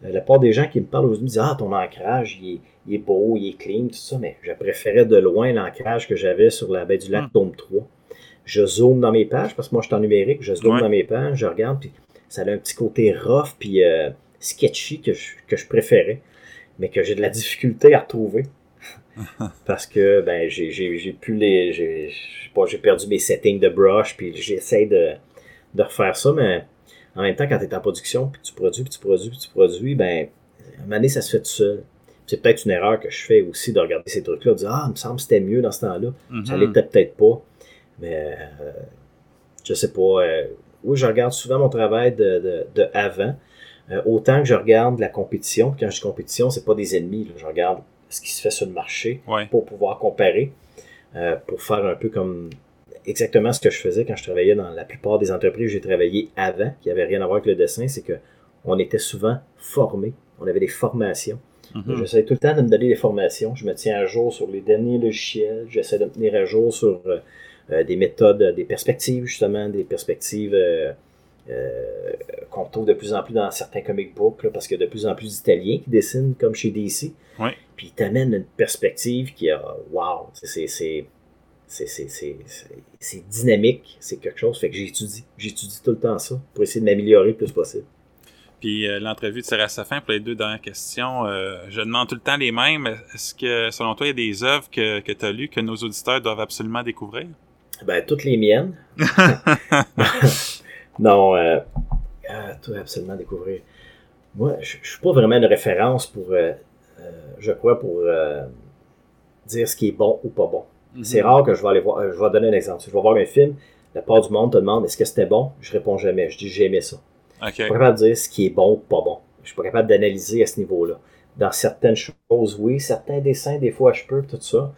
Euh, la part des gens qui me parlent aujourd'hui me disent, ah, ton ancrage, il est, il est beau, il est clean, tout ça, mais je préférais de loin l'ancrage que j'avais sur la baie du lac Hmm. tome 3. Je zoome dans mes pages, parce que moi, je suis en numérique, je zoome Ouais. dans mes pages, je regarde, puis ça a un petit côté rough, puis euh, sketchy que je, que je préférais, mais que j'ai de la difficulté à retrouver. parce que ben j'ai plus les j'ai pas j'ai perdu mes settings de brush puis j'essaie de de refaire ça mais en même temps quand tu es en production puis tu produis puis tu produis puis tu produis ben à un moment donné ça se fait tout seul c'est peut-être une erreur que je fais aussi de regarder ces trucs là de dire ah il me semble que c'était mieux dans ce temps-là ça Mhm. l'était peut-être pas mais euh, je sais pas euh, oui je regarde souvent mon travail de, de, de avant Euh, autant que je regarde la compétition quand je dis compétition c'est pas des ennemis là. je regarde ce qui se fait sur le marché Ouais. pour pouvoir comparer, euh, pour faire un peu comme exactement ce que je faisais quand je travaillais dans la plupart des entreprises où j'ai travaillé avant, qui n'avaient rien à voir avec le dessin, c'est que on était souvent formés, on avait des formations. Mhm. J'essaie tout le temps de me donner des formations, je me tiens à jour sur les derniers logiciels, j'essaie de me tenir à jour sur euh, euh, des méthodes, des perspectives justement, des perspectives euh, euh, qu'on trouve de plus en plus dans certains comic books, là, parce qu'il y a de plus en plus d'Italiens qui dessinent comme chez DC. Ouais. Puis ils t'amènent une perspective qui a wow, c'est- c'est dynamique, c'est quelque chose. Fait que j'étudie, j'étudie tout le temps ça pour essayer de m'améliorer le plus possible. Puis euh, l'entrevue tire à sa fin pour les deux dernières questions. Euh, je demande tout le temps les mêmes. Est-ce que, selon toi, il y a des œuvres que, que tu as lues que nos auditeurs doivent absolument découvrir? Ben toutes les miennes. non, euh, ah, tout absolument découvrir. Moi, je je suis pas vraiment une référence pour, euh, euh, je crois, pour euh, dire ce qui est bon ou pas bon. C'est rare que je vais aller voir. euh, je vais donner un exemple. Si je vais voir un film, la part du monde te demande est-ce que c'était bon? Je réponds jamais. Je dis j'ai aimé ça. OK. Je suis pas capable de dire ce qui est bon ou pas bon. Je suis pas capable d'analyser à ce niveau-là. Dans certaines choses, oui. Certains dessins, des fois, je peux, tout ça.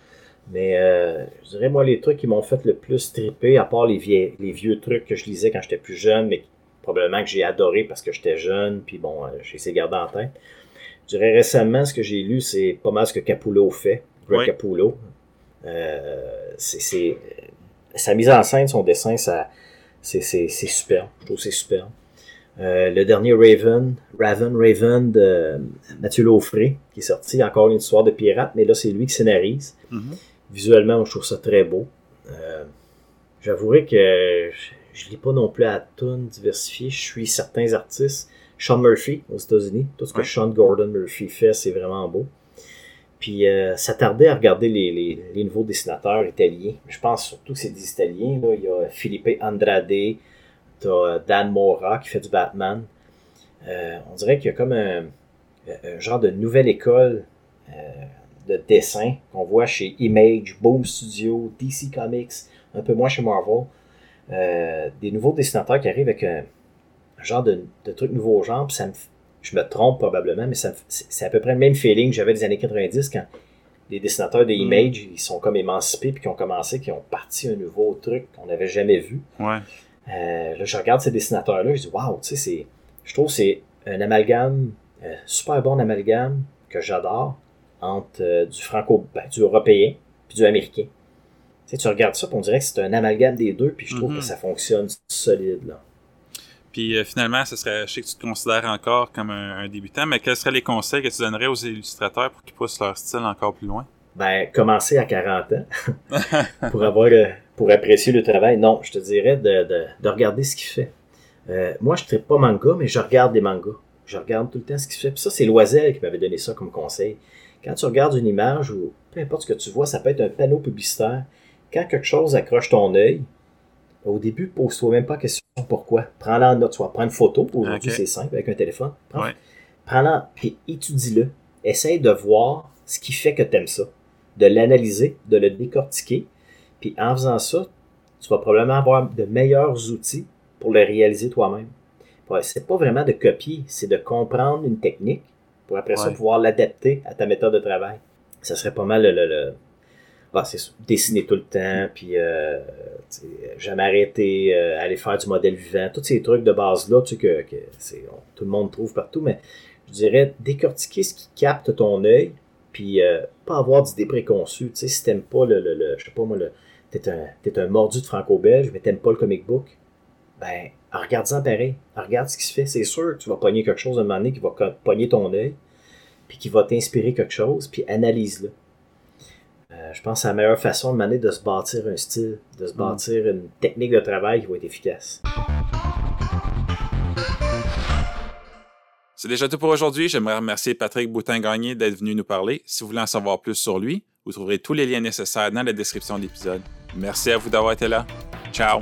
Mais euh, je dirais, moi, les trucs qui m'ont fait le plus triper, à part les, vieux, les vieux trucs que je lisais quand j'étais plus jeune, mais probablement que j'ai adoré parce que j'étais jeune, puis bon, euh, j'ai essayé de garder en tête. Je dirais récemment, ce que j'ai lu, c'est pas mal ce que Capullo fait. Greg Oui. Capullo. Euh, c'est, sa mise en scène, son dessin, ça, c'est, c'est, c'est super. Je trouve que c'est super. Euh, le dernier Raven, Raven, Raven de Mathieu Laufré, qui est sorti, encore une histoire de pirate, mais là, c'est lui qui scénarise. Mhm. Visuellement, je trouve ça très beau. Euh, J'avouerai que je, je lis pas non plus à tonnes diversifiées. Je suis certains artistes. Sean Murphy aux États-Unis. Tout ce que Ouais. Sean Gordon Murphy fait, c'est vraiment beau. Puis euh, ça tardait à regarder les, les, les nouveaux dessinateurs italiens. Je pense surtout que c'est des Italiens. Là. Il y a Felipe Andrade, t'as euh, Dan Mora qui fait du Batman. Euh, on dirait qu'il y a comme un, un genre de nouvelle école euh, de dessin qu'on voit chez Image, Boom Studio, DC Comics, un peu moins chez Marvel. Euh, des nouveaux dessinateurs qui arrivent avec un, un genre de, de truc nouveau genre, puis ça me, je me trompe probablement, mais c'est à peu près le même feeling que j'avais des années 90 quand les dessinateurs de Mm. Image, ils sont comme émancipés, puis qui ont commencé, qui ont parti un nouveau truc qu'on n'avait jamais vu. Ouais. Euh, là, je regarde ces dessinateurs-là, je dis, waouh, tu sais, c'est, je trouve que c'est un amalgame, euh, super bon amalgame que j'adore entre euh, du franco, ben, du européen puis du américain. Tu sais, tu regardes ça, puis on dirait que c'est un amalgame des deux, puis je trouve que ça fonctionne solide, là. Puis euh, finalement, ce serait, je sais que tu te considères encore comme un, un débutant, mais quels seraient les conseils que tu donnerais aux illustrateurs pour qu'ils poussent leur style encore plus loin? Ben, commencer à 40 ans pour avoir pour apprécier le travail. Non, je te dirais de, de, de regarder ce qu'il fait. Euh, moi, je ne pas manga, mais je regarde des mangas. Je regarde tout le temps ce qu'il fait. Puis ça, c'est Loisel qui m'avait donné ça comme conseil. Quand tu regardes une image ou peu importe ce que tu vois, ça peut être un panneau publicitaire. Quand quelque chose accroche ton œil, au début, pose-toi même pas la question pourquoi. Prends-la en note, soit prends une photo. Aujourd'hui, c'est simple avec un téléphone. Prends, Prends-la, puis étudie-le. Essaye de voir ce qui fait que tu aimes ça. De l'analyser, de le décortiquer. Puis en faisant ça, tu vas probablement avoir de meilleurs outils pour le réaliser toi-même. C'est pas vraiment de copier, c'est de comprendre une technique pour après ça pouvoir l'adapter à ta méthode de travail. Ça serait pas mal le, le, ah, c'est dessiner tout le temps, puis euh, jamais arrêter, euh, aller faire du modèle vivant, tous ces trucs de base-là, tu sais, que, que tout le monde trouve partout, mais je dirais décortiquer ce qui capte ton œil, puis euh, pas avoir d'idées préconçues. Tu sais, si t'aimes pas le, le, le, je sais pas moi, le, t'es un, es un mordu de franco-belge, mais t'aimes pas le comic book, ben, regarde-en pareil. Regarde ce qui se fait. C'est sûr que tu vas pogner quelque chose à un moment donné qui va pogner ton œil, puis qui va t'inspirer quelque chose, puis analyse-le. Euh, je pense que c'est la meilleure façon de mener de se bâtir un style, de se mm. bâtir une technique de travail qui va être efficace. C'est déjà tout pour aujourd'hui. J'aimerais remercier Patrick Boutin-Gagné d'être venu nous parler. Si vous voulez en savoir plus sur lui, vous trouverez tous les liens nécessaires dans la description de l'épisode. Merci à vous d'avoir été là. Ciao!